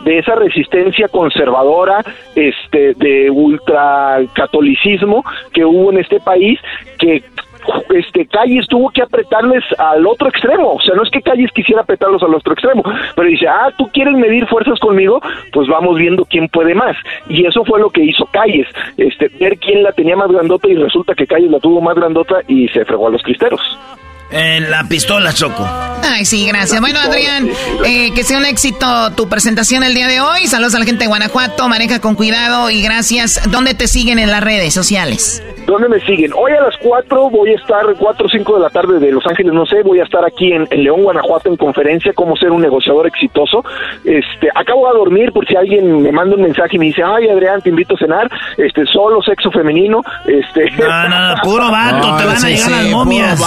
de esa resistencia conservadora, este, de ultracatolicismo que hubo en este país, que este Calles tuvo que apretarles al otro extremo, o sea, no es que Calles quisiera apretarlos al otro extremo, pero dice, ah, tú quieres medir fuerzas conmigo, pues vamos viendo quién puede más, y eso fue lo que hizo Calles, este, ver quién la tenía más grandota y resulta que Calles la tuvo más grandota y se fregó a los cristeros. Eh, la pistola, Choco. Ay, sí, gracias. Bueno, Adrián, eh, que sea un éxito tu presentación el día de hoy. Saludos a la gente de Guanajuato, maneja con cuidado y gracias. ¿Dónde te siguen en las redes sociales? ¿Dónde me siguen? Hoy a las 4 voy a estar, 4 o 5 de la tarde de Los Ángeles, no sé, voy a estar aquí en, en León, Guanajuato, en conferencia, cómo ser un negociador exitoso. Este, acabo de dormir por si alguien me manda un mensaje y me dice, ay Adrián, te invito a cenar, este, solo sexo femenino, este. No, no, puro vato, te van a llegar las momias.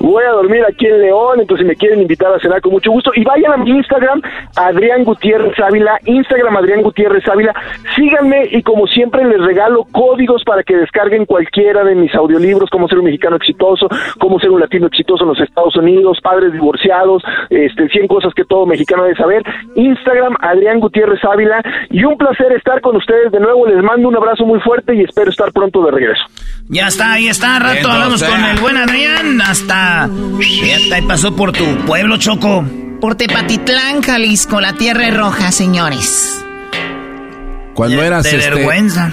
Voy a dormir aquí en León, entonces si me quieren invitar a cenar con mucho gusto. Y vayan a mi Instagram, Adrián Gutiérrez Ávila, Instagram Adrián Gutiérrez Ávila. Síganme y como siempre les regalo códigos para que descarguen cualquiera de mis audiolibros, cómo ser un mexicano exitoso, cómo ser un latino exitoso en los Estados Unidos, padres divorciados, este, 100 cosas que todo mexicano debe saber. Instagram Adrián Gutiérrez Ávila. Y un placer estar con ustedes de nuevo. Les mando un abrazo muy fuerte y espero estar pronto de regreso. Ya está, ahí está, rato Entonces- hablamos con el buen Adrián, hasta... Fíjate, ahí pasó por tu pueblo, Choco. Por Tepatitlán, Jalisco, la tierra es roja, señores. Cuando eras De este, vergüenza.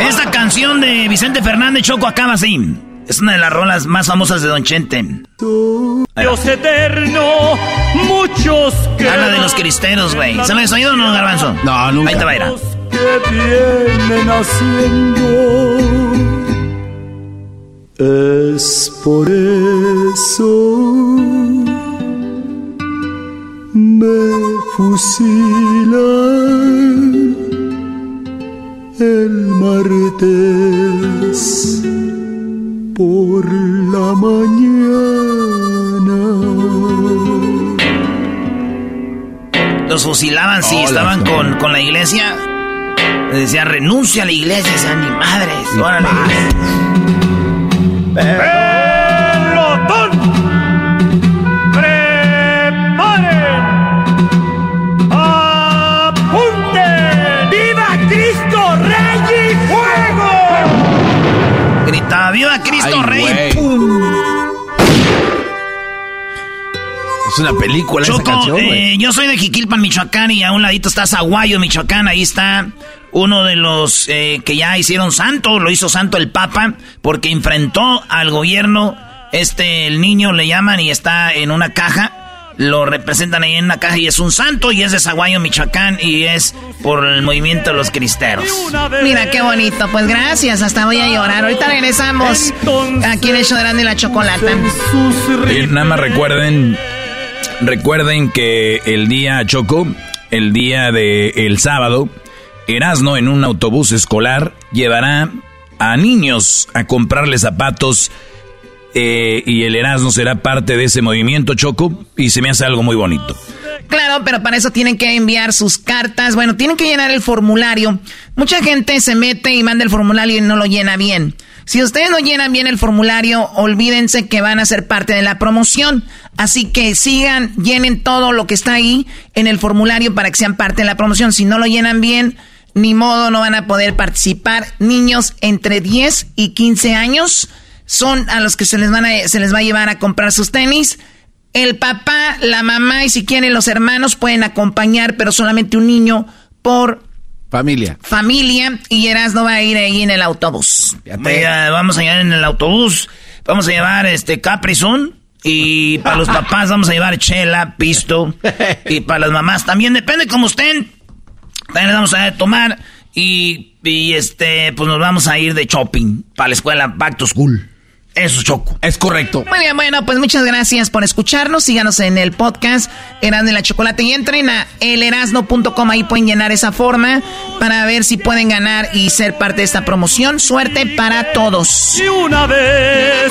Esta canción de Vicente Fernández Choco acaba así. Es una de las rolas más famosas de Don Chente. Dios eterno, muchos que. Habla de los cristeros, güey. ¿Se lo has oído o no, Garbanzo? No, nunca. Ahí te va a ir. Que vienen haciendo. Es por eso me fusilan el martes por la mañana. Los fusilaban si Hola, estaban con, con la iglesia. Les decía, renuncia a la iglesia. Decían, ni madres. órale. ¡Pelotón! ¡Preparen! ¡Apunten! ¡Viva Cristo Rey y Fuego! Gritaba, ¡Viva Cristo Ay, Rey! Es una película esa Choco, canción, güey. eh, yo soy de Jiquilpan, Michoacán, y a un ladito está Zaguayo, Michoacán. Ahí está uno de los eh, que ya hicieron santo, lo hizo santo el Papa, porque enfrentó al gobierno. Este, el niño le llaman y está en una caja. Lo representan ahí en una caja y es un santo y es de Zaguayo, Michoacán, y es por el movimiento de los cristeros. Mira qué bonito, pues gracias, hasta voy a llorar. Ahorita regresamos aquí en el de y la Chocolata. Y nada más recuerden, recuerden que el día Choco, el día de el sábado, Erasno en un autobús escolar llevará a niños a comprarles zapatos eh, y el Erasmo será parte de ese movimiento Choco y se me hace algo muy bonito. Claro, pero para eso tienen que enviar sus cartas. Bueno, tienen que llenar el formulario. Mucha gente se mete y manda el formulario y no lo llena bien. Si ustedes no llenan bien el formulario, olvídense que van a ser parte de la promoción. Así que sigan, llenen todo lo que está ahí en el formulario para que sean parte de la promoción. Si no lo llenan bien, ni modo, no van a poder participar. Niños entre 10 y 15 años son a los que se les, van a, se les va a llevar a comprar sus tenis. El papá, la mamá y si quieren los hermanos pueden acompañar, pero solamente un niño por Familia. familia y Erasmo va a ir ahí en el autobús. Mira, vamos a llevar en el autobús, vamos a llevar este Capri Sun y para los papás vamos a llevar chela, pisto y para las mamás también depende como estén. También les vamos a tomar y, y este pues nos vamos a ir de shopping para la escuela Back to School. Eso es choco. Es correcto. Muy bien, bueno, pues muchas gracias por escucharnos. Síganos en el podcast Erasmo y la Chocolate y entren a elerasno.com. Ahí pueden llenar esa forma para ver si pueden ganar y ser parte de esta promoción. Suerte para todos. Y una vez.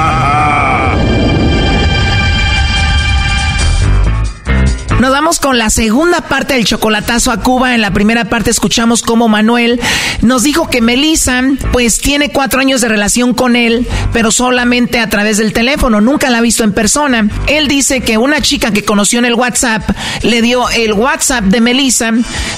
con la segunda parte del chocolatazo a Cuba. En la primera parte escuchamos cómo Manuel nos dijo que Melissa, pues tiene cuatro años de relación con él, pero solamente a través del teléfono. Nunca la ha visto en persona. Él dice que una chica que conoció en el WhatsApp le dio el WhatsApp de Melissa.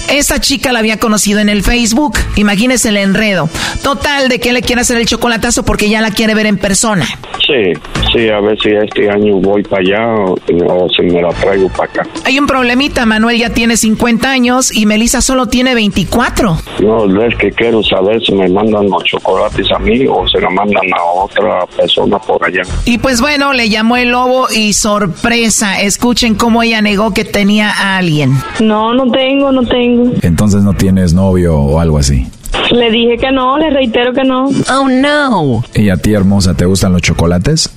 Esta chica la había conocido en el Facebook. Imagínese el enredo. Total de que le quiere hacer el chocolatazo porque ya la quiere ver en persona. Sí, sí, a ver si este año voy para allá o, o si me la traigo para acá. Hay un problema problemita. Manuel ya tiene 50 años y Melissa solo tiene 24. No, es que quiero saber si me mandan los chocolates a mí o se lo mandan a otra persona por allá. Y pues bueno, le llamó el lobo y sorpresa, escuchen cómo ella negó que tenía a alguien. No, no tengo, no tengo. Entonces no tienes novio o algo así. Le dije que no, le reitero que no. Oh, no. ¿Y a ti, hermosa, te gustan los chocolates?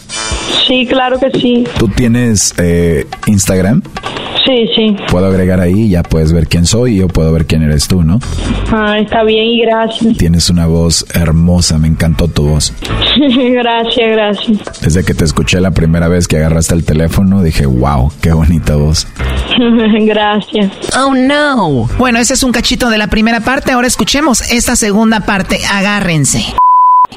Sí, claro que sí. ¿Tú tienes eh, Instagram? Sí, sí. Puedo agregar ahí, ya puedes ver quién soy y yo puedo ver quién eres tú, ¿no? Ah, está bien y gracias. Tienes una voz hermosa, me encantó tu voz. gracias, gracias. Desde que te escuché la primera vez que agarraste el teléfono, dije, wow, qué bonita voz. gracias. Oh, no. Bueno, ese es un cachito de la primera parte. Ahora escuchemos esta segunda parte. Agárrense.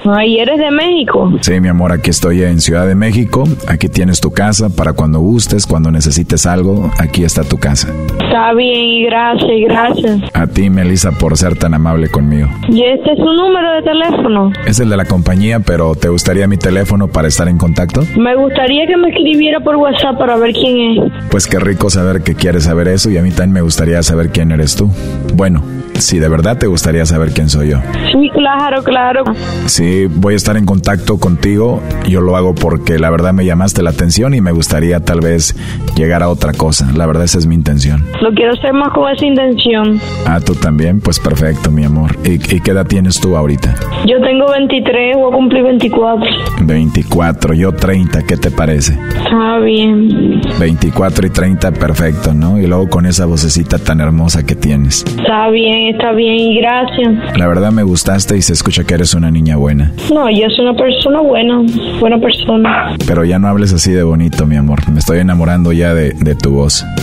Ay, ¿eres de México? Sí, mi amor, aquí estoy en Ciudad de México. Aquí tienes tu casa para cuando gustes, cuando necesites algo. Aquí está tu casa. Está bien, y gracias, y gracias. A ti, Melissa, por ser tan amable conmigo. ¿Y este es un número de teléfono? Es el de la compañía, pero ¿te gustaría mi teléfono para estar en contacto? Me gustaría que me escribiera por WhatsApp para ver quién es. Pues qué rico saber que quieres saber eso y a mí también me gustaría saber quién eres tú. Bueno, si de verdad te gustaría saber quién soy yo. Sí, claro, claro. Sí, voy a estar en contacto contigo. Yo lo hago porque la verdad me llamaste la atención y me gustaría tal vez llegar a otra cosa. La verdad esa es mi intención. Lo quiero hacer más con esa intención. Ah, tú también, pues perfecto, mi amor. ¿Y, y qué edad tienes tú ahorita? Yo tengo 23, voy a cumplir 24. 24, yo 30, ¿qué te parece? Está bien. 24 y 30, perfecto, ¿no? Y luego con esa vocecita tan hermosa que tienes. Está bien, está bien, y gracias. La verdad me gustaste y se escucha que eres una niña buena. No, yo soy una persona buena, buena persona. Pero ya no hables así de bonito, mi amor. Me estoy enamorando ya de, de tu voz.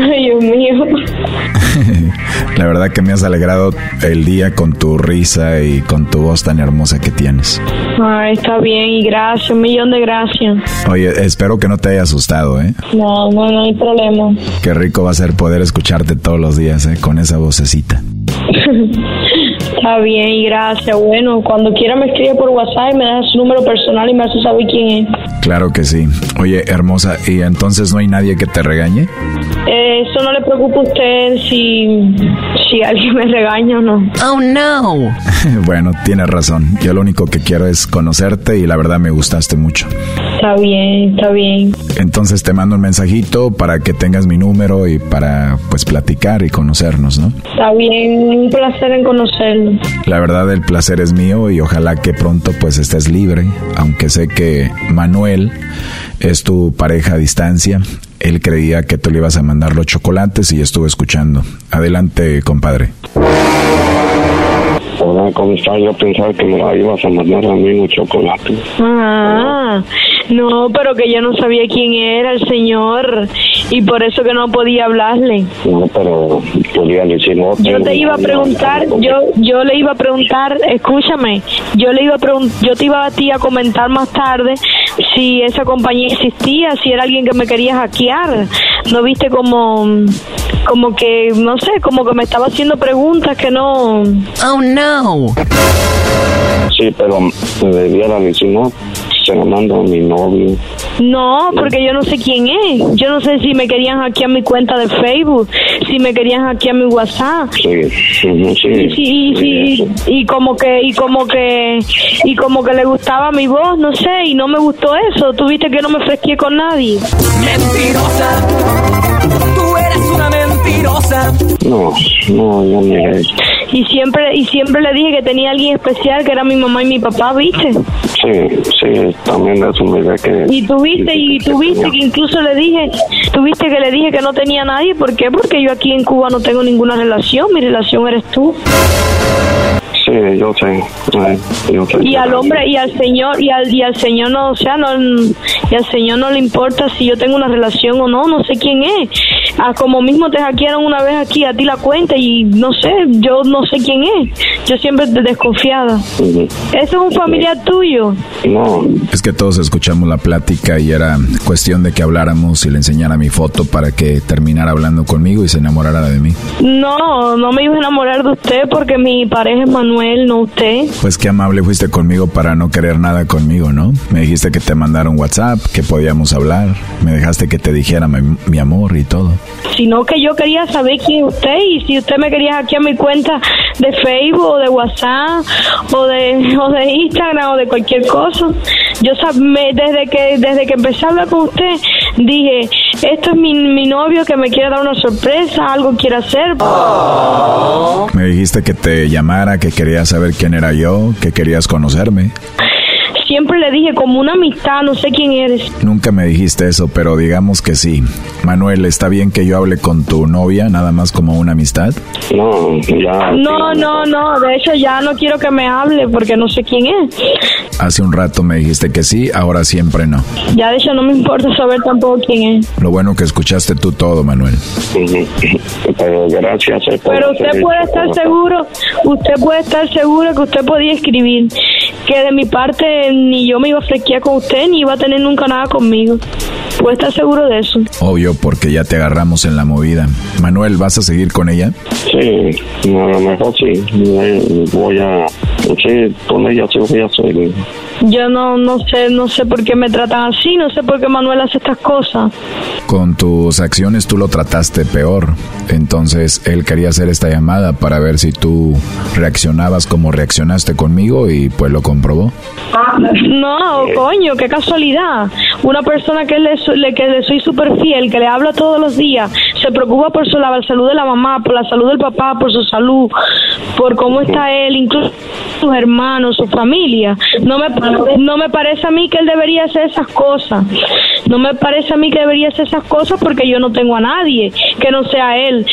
Ay, Dios mío. La verdad que me has alegrado el día con tu risa y con tu voz tan hermosa que tienes. Ay, está bien, y gracias, un millón de gracias. Oye, espero que no te haya asustado, ¿eh? No, no, no hay problema. Qué rico va a ser poder escucharte todos los días, ¿eh? Con esa vocecita. Está bien, y gracias. Bueno, cuando quiera me escribe por WhatsApp y me deja su número personal y me hace saber quién es. Claro que sí. Oye, hermosa, ¿y entonces no hay nadie que te regañe? Eh, eso no le preocupa a usted si, si alguien me regaña o no. Oh, no. bueno, tienes razón. Yo lo único que quiero es conocerte y la verdad me gustaste mucho. Está bien, está bien. Entonces te mando un mensajito para que tengas mi número y para pues platicar y conocernos, ¿no? Está bien, un placer en conocerlo. La verdad el placer es mío y ojalá que pronto pues estés libre, aunque sé que Manuel es tu pareja a distancia. Él creía que tú le ibas a mandar los chocolates y estuve escuchando. Adelante, compadre. Hola, ¿cómo estás? Yo pensaba que me la ibas a mandar a mí un chocolate. Ah, no, pero que yo no sabía quién era el señor y por eso que no podía hablarle. No, pero podía decir no. Yo te iba a preguntar, yo yo le iba a preguntar, escúchame, yo le iba a yo te iba a ti a comentar más tarde si esa compañía existía, si era alguien que me quería hackear. ¿No viste como como que no sé, como que me estaba haciendo preguntas que no Oh, no. Sí, pero me debiera decir no. Se lo mando a mi novio. No, porque yo no sé quién es. Yo no sé si me querían hackear mi cuenta de Facebook, si me querían hackear mi WhatsApp. Sí, sí. Y, sí, y, sí, y como que y como que y como que le gustaba mi voz, no sé, y no me gustó eso. Tuviste que no me fresqué con nadie. Mentirosa. No, no, no me Y siempre y siempre le dije que tenía alguien especial que era mi mamá y mi papá, ¿viste? Sí, sí, también da que... Y tuviste y tuviste que incluso le dije, tuviste que le dije que no tenía nadie, ¿por qué? Porque yo aquí en Cuba no tengo ninguna relación, mi relación eres tú. Sí, yo sé. eh, yo sé. Y al hombre y al señor y al y al señor no, o sea, no y al señor no le importa si yo tengo una relación o no, no sé quién es. a como mismo te hackearon una vez aquí a ti la cuenta y no sé, yo no sé quién es. Yo siempre te desconfiada. ¿Eso es un familiar tuyo? No. Es que todos escuchamos la plática y era cuestión de que habláramos y le enseñara mi foto para que terminara hablando conmigo y se enamorara de mí. No, no me iba a enamorar de usted porque mi pareja es Manuel, no usted. Pues qué amable fuiste conmigo para no querer nada conmigo, ¿no? Me dijiste que te mandaron WhatsApp, que podíamos hablar, me dejaste que te dijera mi, mi amor y todo. Sino que yo quería saber quién es usted y si usted me quería hackear mi cuenta de Facebook o de WhatsApp o de, o de Instagram o de cualquier cosa. Yo sab- me- desde que desde que empecé a hablar con usted dije, esto es mi, mi novio que me quiere dar una sorpresa, algo quiere hacer. Me dijiste que te llamara, que querías saber quién era yo, que querías conocerme. Siempre le dije como una amistad, no sé quién eres. Nunca me dijiste eso, pero digamos que sí. Manuel, ¿está bien que yo hable con tu novia nada más como una amistad? No, ya. No, no, no, de hecho ya no quiero que me hable porque no sé quién es. Hace un rato me dijiste que sí, ahora siempre no. Ya de hecho no me importa saber tampoco quién es. Lo bueno que escuchaste tú todo, Manuel. Pero gracias. eh, por Pero usted puede estar seguro, usted puede estar seguro que usted podía escribir que de mi parte ni yo me iba a flequear con usted ni iba a tener nunca nada conmigo. Puede estar seguro de eso. Obvio, porque ya te agarramos en la movida. Manuel, ¿vas a seguir con ella? Sí, a lo mejor sí. Voy a. Sí, con ella sí voy a seguir. Yo no no sé no sé por qué me tratan así, no sé por qué Manuel hace estas cosas. Con tus acciones tú lo trataste peor. Entonces él quería hacer esta llamada para ver si tú reaccionabas como reaccionaste conmigo y pues lo comprobó. No, coño, qué casualidad. Una persona que le, que le soy súper fiel, que le habla todos los días, se preocupa por su, la salud de la mamá, por la salud del papá, por su salud, por cómo está él, incluso sus hermanos, su familia. No me, no me parece a mí que él debería hacer esas cosas. No me parece a mí que debería hacer esas cosas porque yo no tengo a nadie que no sea él.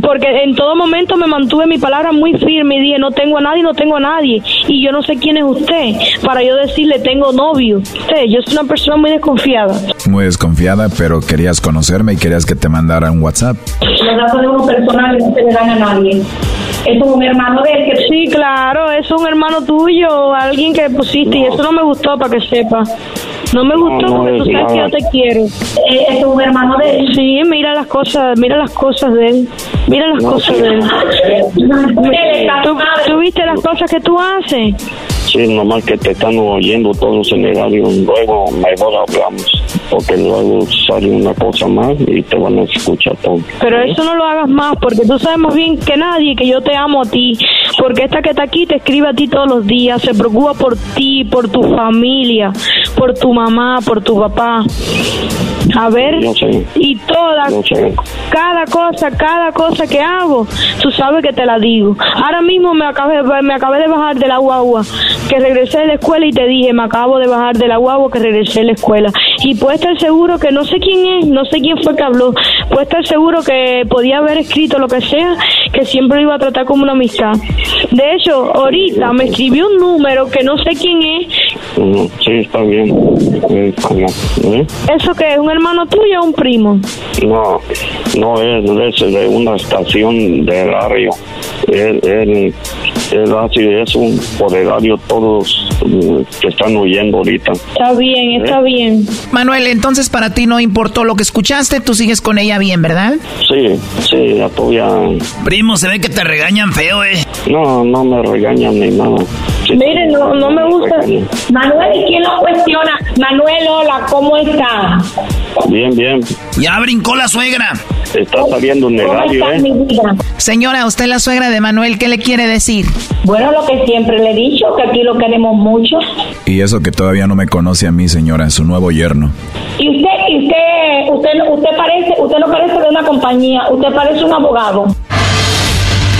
Porque en todo momento me mantuve mi palabra muy firme y dije, no tengo a nadie, no tengo a nadie. Y yo no sé quién es usted para yo decirle, tengo novio. Usted, yo soy una persona muy desconfiada. Muy desconfiada, pero querías conocerme y querías que te mandara un WhatsApp. Los datos de una persona no se le dan a nadie. Es un hermano de él que... Sí, claro, es un hermano tuyo, alguien que pusiste, y eso no me gustó, para que sepa. No me gustó no porque tú es sabes que yo te quiero. ¿Es un hermano de él? Sí, mira las cosas, mira las cosas de él. Mira las cosas de él. ¿Tú, tú viste las cosas que tú haces? Sí, nomás que te están oyendo todos en el radio. Luego mejor hablamos. Porque luego sale una cosa más y te van a escuchar todo. Pero eso no lo hagas más, porque tú sabes más bien que nadie que yo te amo a ti. Porque esta que está aquí te escribe a ti todos los días, se preocupa por ti, por tu familia, por tu mamá, por tu papá. A ver, y toda, Yo sé. cada cosa, cada cosa que hago, tú sabes que te la digo. Ahora mismo me acabé, me acabé de bajar de la guagua, que regresé de la escuela y te dije, me acabo de bajar de la guagua, que regresé de la escuela. Y puedes estar seguro que no sé quién es, no sé quién fue que habló, puedes estar seguro que podía haber escrito lo que sea, que siempre lo iba a tratar como una amistad. De hecho, ahorita me escribió un número que no sé quién es, Ujú, Sí, está bien. Eh, ¿eh? eso que es un hermano tuyo o un primo. No, no es, es de una estación de radio. Él, él, hace eso por el radio todos eh, que están oyendo ahorita. Está bien, está bien. Manuel, entonces para ti no importó lo que escuchaste, tú sigues con ella bien, ¿verdad? Sí, sí, ya todavía... Primo, se ve que te regañan feo, eh. No, no me regañan ni nada. Sí, Miren, no, no me gusta. regañan. Manuel, ¿y quién lo cuestiona? Manuel, hola, ¿cómo está? Bien, bien. Ya brincó la suegra. Está saliendo en el radio, ¿eh? vida? Señora, usted es la suegra de Manuel, ¿qué le quiere decir? Bueno, lo que siempre le he dicho, que aquí lo queremos mucho. Y eso que todavía no me conoce a mí, señora, su nuevo yerno. Y usted, y usted, usted, usted parece, usted no parece de una compañía, usted parece un abogado.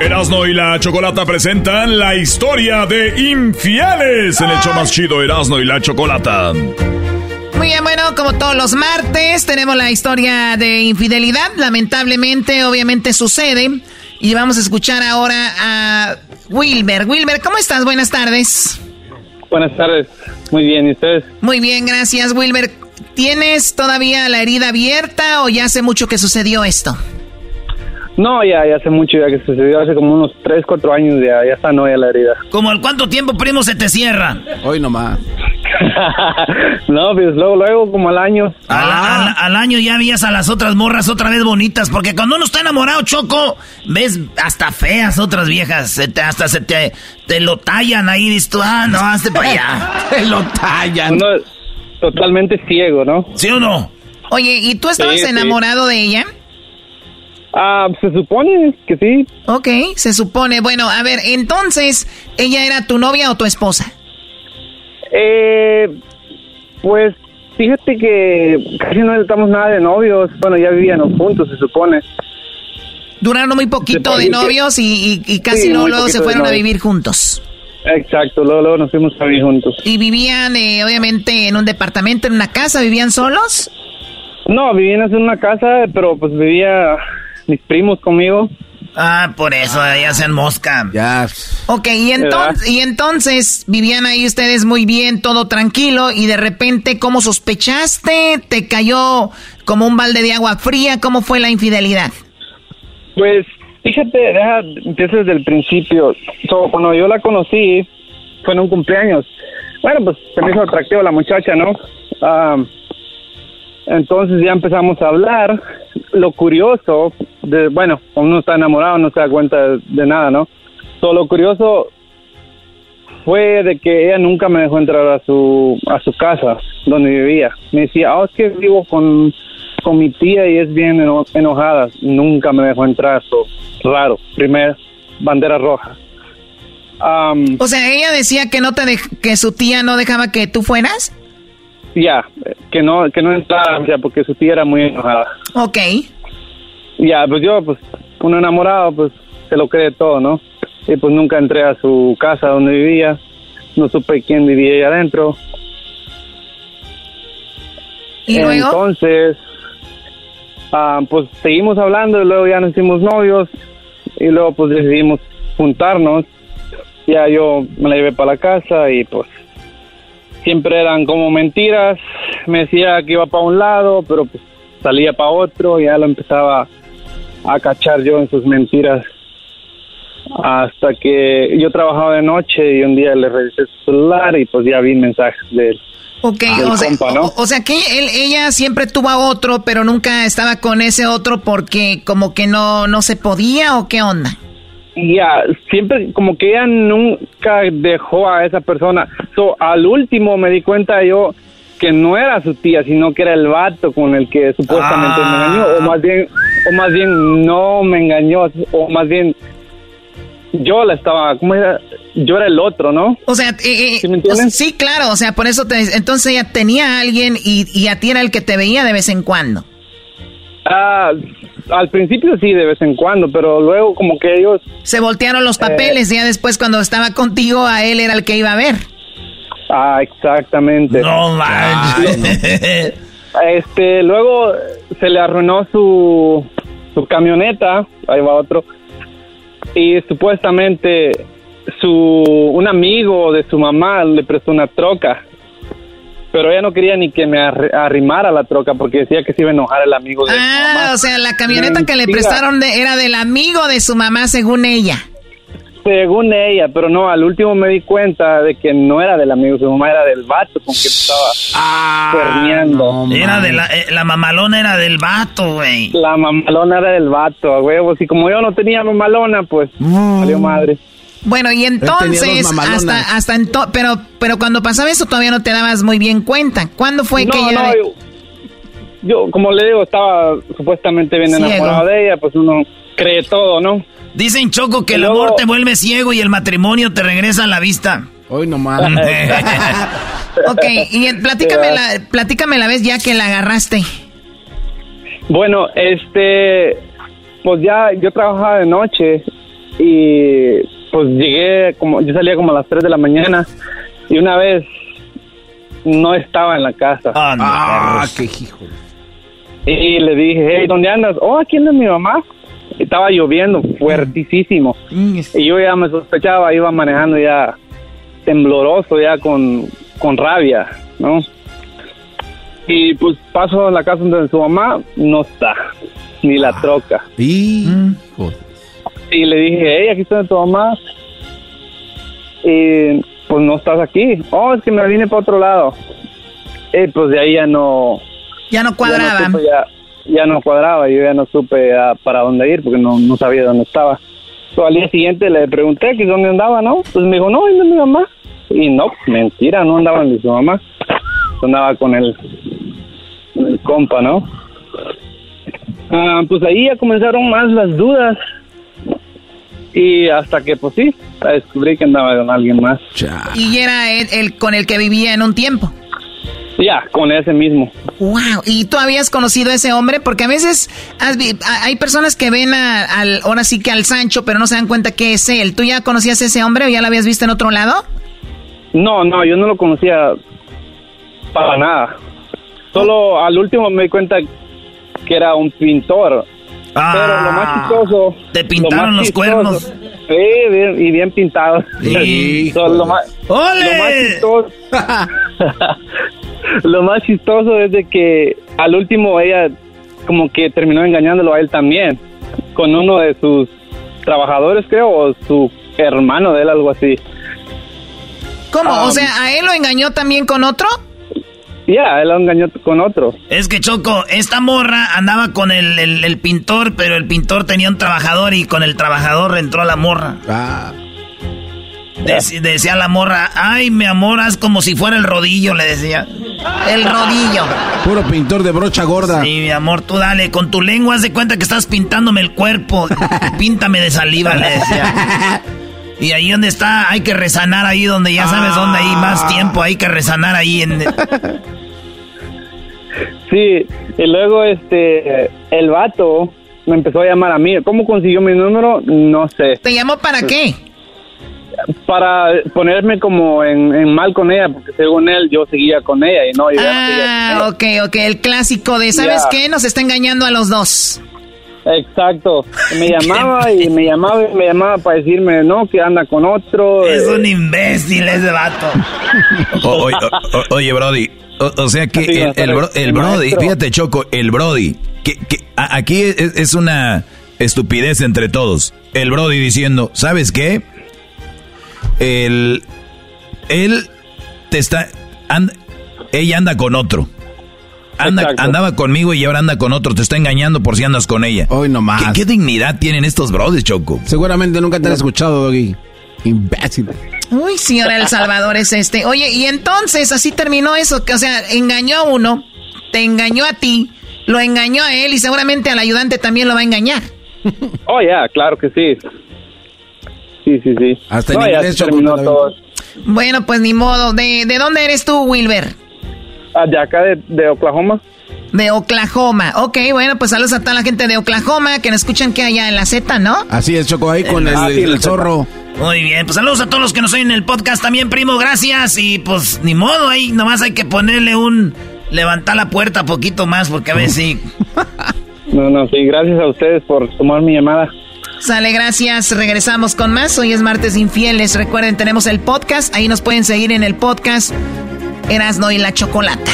Erasno y la Chocolata presentan la historia de infieles en el show más chido Erasno y la Chocolata. Muy bien, bueno, como todos los martes, tenemos la historia de infidelidad. Lamentablemente, obviamente sucede. Y vamos a escuchar ahora a Wilber. Wilber, ¿cómo estás? Buenas tardes. Buenas tardes. Muy bien, ¿y ustedes? Muy bien, gracias, Wilber. ¿Tienes todavía la herida abierta o ya hace mucho que sucedió esto? No, ya, ya hace mucho, ya que sucedió hace como unos 3, 4 años, ya, ya está no ya la herida. ¿Como al cuánto tiempo, primo, se te cierra? Hoy nomás. no, pues luego, luego, como al año. Al, al- al año ya vías a las otras morras otra vez bonitas, porque cuando uno está enamorado, Choco, ves hasta feas otras viejas, se te- hasta se te, te lo tallan ahí, dices tú, ah, no, hazte para allá. Te lo tallan. Uno es totalmente ciego, ¿no? ¿Sí o no? Oye, ¿y tú estabas Sí, sí. enamorado de ella? Ah, se supone que sí. Ok, se supone. Bueno, a ver, entonces, ¿ella era tu novia o tu esposa? Eh, pues fíjate que casi no estamos nada de novios. Bueno, ya vivíamos juntos, se supone. Duraron muy poquito de novios y, y- y casi Sí, luego, se fueron a vivir juntos. Exacto, luego, luego nos fuimos a vivir juntos. ¿Y vivían, eh, obviamente, en un departamento, en una casa? ¿Vivían solos? No, vivíamos en una casa, pero pues vivía mis primos conmigo. Ah, por eso, ya sean mosca. Ya. Ok, y, entonces, y entonces vivían ahí ustedes muy bien, todo tranquilo, y de repente, ¿cómo sospechaste? ¿Te cayó como un balde de agua fría? ¿Cómo fue la infidelidad? Pues fíjate, deja, empiezo desde el principio. So, cuando yo la conocí, fue en un cumpleaños. Bueno, pues se me hizo atractiva la muchacha, ¿no? Ah, entonces ya empezamos a hablar. Lo curioso, de, bueno, uno está enamorado no se da cuenta de, nada, ¿no? So, lo curioso fue de que ella nunca me dejó entrar a su a su casa donde vivía. Me decía, oh, es que vivo con, con mi tía y es bien eno- enojada. Nunca me dejó entrar, so, raro. Primer bandera roja. O sea, ella decía que no te que su tía no dejaba que tú fueras. Ya, que no que no entrara, ya, porque su tía era muy enojada. Ok. Ya, pues yo, pues, uno enamorado, pues, se lo cree todo, ¿no? Y pues nunca entré a su casa donde vivía, no supe quién vivía ahí adentro. ¿Y luego? Entonces, ah, pues seguimos hablando y luego ya nos hicimos novios y luego pues decidimos juntarnos. Ya yo me la llevé para la casa y pues siempre eran como mentiras. Me decía que iba para un lado, pero pues salía para otro y ya lo empezaba a cachar yo en sus mentiras. Hasta que yo trabajaba de noche y un día le revisé su celular y pues ya vi mensajes de él. Ok, o sea, compa, ¿no? o, o sea que él, ella siempre tuvo a otro, pero nunca estaba con ese otro porque como que no, no se podía o qué onda. Ya, siempre como que ella nunca dejó a esa persona. So, al último me di cuenta yo que no era su tía, sino que era el vato con el que supuestamente me engañó, o más bien, o más bien no me engañó, o más bien yo la estaba, ¿cómo era? Yo era el otro, ¿no? O sea, eh, eh, ¿Sí me entiendes? o sea, sí, claro, o sea, por eso te, entonces ella tenía a alguien y, y a ti era el que te veía de vez en cuando. Ah, al principio sí, de vez en cuando, pero luego como que ellos... Se voltearon los papeles, ya después cuando estaba contigo a él era el que iba a ver. Ah, exactamente. No manches. Este, luego se le arruinó su, su camioneta, ahí va otro, y supuestamente su un amigo de su mamá le prestó una troca, pero ella no quería ni que me arri- arrimara la troca porque decía que se iba a enojar el amigo de su Ah, mamá. o sea, la camioneta que le prestaron de- era del amigo de su mamá, según ella. Según ella, pero no, al último me di cuenta de que no era del amigo de su mamá, era del vato con me estaba Ah, permeando. Era de la, eh, la mamalona era del vato, güey. La mamalona era del vato, a huevos. Y como yo no tenía mamalona, pues salió madre. Bueno, y entonces, hasta, hasta ento- pero, pero cuando pasaba eso todavía no te dabas muy bien cuenta. ¿Cuándo fue no, que no, yo, yo, como le digo, estaba supuestamente bien Ciego. enamorado de ella, pues uno cree todo, ¿no? Dicen, Choco, que Y el luego- amor te vuelve ciego y el matrimonio te regresa a la vista. Hoy nomás. Ok, y platícame la, platícame la vez ya que la agarraste. Bueno, este, pues ya yo trabajaba de noche y pues llegué como, yo salía como a las 3 de la mañana y una vez no estaba en la casa. Ah, qué hijo. Y le dije, hey, ¿dónde andas? Oh, aquí anda mi mamá. Y Estaba lloviendo fuertísimo. Y yo ya me sospechaba, iba manejando ya tembloroso, ya con, con rabia, ¿no? Y pues paso a la casa donde su mamá, no está, ni la troca. Y... Y le dije, hey, aquí está tu mamá. Y pues no estás aquí. Oh, es que me vine para otro lado. Y pues de ahí ya no... Ya no cuadraba. Ya no, supe, ya, ya no cuadraba, yo ya no supe ya para dónde ir porque no, no sabía dónde estaba. So, al día siguiente le pregunté que dónde andaba, ¿no? Pues me dijo, no, anda mi mamá. Y no, mentira, no andaba ni su mamá. Andaba con el, con el compa, ¿no? Ah, pues ahí ya comenzaron más las dudas. Y hasta que, pues sí, descubrí que andaba con alguien más. Y era él, el con el que vivía en un tiempo. Ya, con ese mismo. Wow, ¿y tú habías conocido a ese hombre? Porque a veces has vi- a- hay personas que ven a- al, ahora sí que al Sancho, pero no se dan cuenta que es él. ¿Tú ya conocías a ese hombre o ya lo habías visto en otro lado? No, no, yo no lo conocía para nada. Solo al último me di cuenta que era un pintor. Pero lo más chistoso... Ah, Te pintaron lo más los chistoso- cuernos. Sí, bien- y bien pintados. So, lo, más, ¡Ole! lo más chistoso... lo más chistoso es de que al último ella como que terminó engañándolo a él también. Con uno de sus trabajadores, creo, o su hermano de él, algo así. ¿Cómo? O sea, ¿a él lo engañó también con otro? Ya, él lo engañó con otro. Es que Choco, esta morra andaba con el, el- el pintor, pero el pintor tenía un trabajador y con el trabajador entró la morra. Ah. Dec- decía la morra, ay, mi amor, haz como si fuera el rodillo, le decía. El rodillo. Puro pintor de brocha gorda. Sí, mi amor, tú dale, con tu lengua haz de cuenta que estás pintándome el cuerpo. Píntame de saliva, le decía. Y ahí donde está, hay que resanar ahí donde ya sabes dónde hay más tiempo, hay que resanar ahí en... Sí, y luego este el vato me empezó a llamar a mí. ¿Cómo consiguió mi número? No sé. ¿Te llamó para qué? Para ponerme como en, en mal con ella, porque según él yo seguía con ella y no, yo ya no seguía Ah, ok, ok, el clásico de, ¿sabes Ya. qué? Nos está engañando a los dos. Exacto. Me llamaba y me llamaba y me llamaba para decirme, no, que anda con otro. Es eh, un imbécil ese vato. O- oye, o- o- oye, Brody. O, o sea que el, el bro- el el Brody, maestro. fíjate, Choco, el Brody, que, que a- aquí es, es una estupidez entre todos. El Brody diciendo, ¿sabes qué? El, él te está, and- ella anda con otro. Anda, Exacto. andaba conmigo y ahora anda con otro. Te está engañando por si andas con ella. Hoy nomás. ¿Qué, qué dignidad tienen estos Brody, Choco? Seguramente nunca te han escuchado, Doggy. Imbécil. Uy, señora El Salvador es este. Oye, y entonces así terminó eso, que o sea, engañó a uno, te engañó a ti, lo engañó a él y seguramente al ayudante también lo va a engañar. Oh, ya, claro que sí. Sí, sí, sí. Hasta no, en ya inglés, Choco, terminó todo. Bueno, pues ni modo. ¿De, de dónde eres tú, Wilber? De acá de, de Oklahoma. De Oklahoma. Ok, bueno, pues saludos a toda la gente de Oklahoma que nos escuchan que allá en la Z, ¿no? Así es, Choco, ahí con el, Ah, zorro. Muy bien, pues saludos a todos los que nos oyen en el podcast también, primo, gracias. Y pues ni modo, ahí nomás hay que ponerle un... Levantar la puerta poquito más porque a ver si... No, no, sí, gracias a ustedes por tomar mi llamada. Sale, gracias. Regresamos con más. Hoy es martes infieles. Recuerden, tenemos el podcast. Ahí nos pueden seguir en el podcast Erasno y la Chocolata.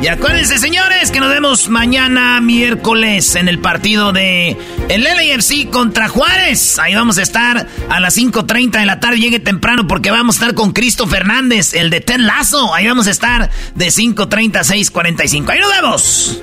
Y acuérdense, señores, que nos vemos mañana miércoles en el partido de el LAFC contra Juárez. Ahí vamos a estar a las 5.30 de la tarde. Llegue temprano porque vamos a estar con Cristo Fernández, el de Ten Lazo. Ahí vamos a estar de 5.30 a 6.45. Ahí nos vemos.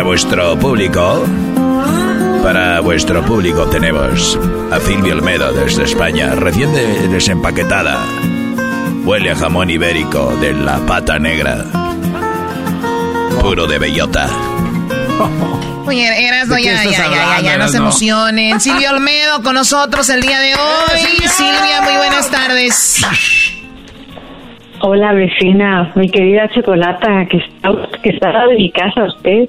Para vuestro público. Para vuestro público tenemos a Silvia Olmedo desde España, recién desempaquetada. Huele a jamón ibérico de la pata negra. Puro de bellota. Oye, Erasno, ya, ya, ya, ya, ya, no se emocionen. Silvia Olmedo con nosotros el día de hoy. Silvia, muy buenas tardes. Hola, vecina, mi querida Chocolata, que está, que está de mi casa usted.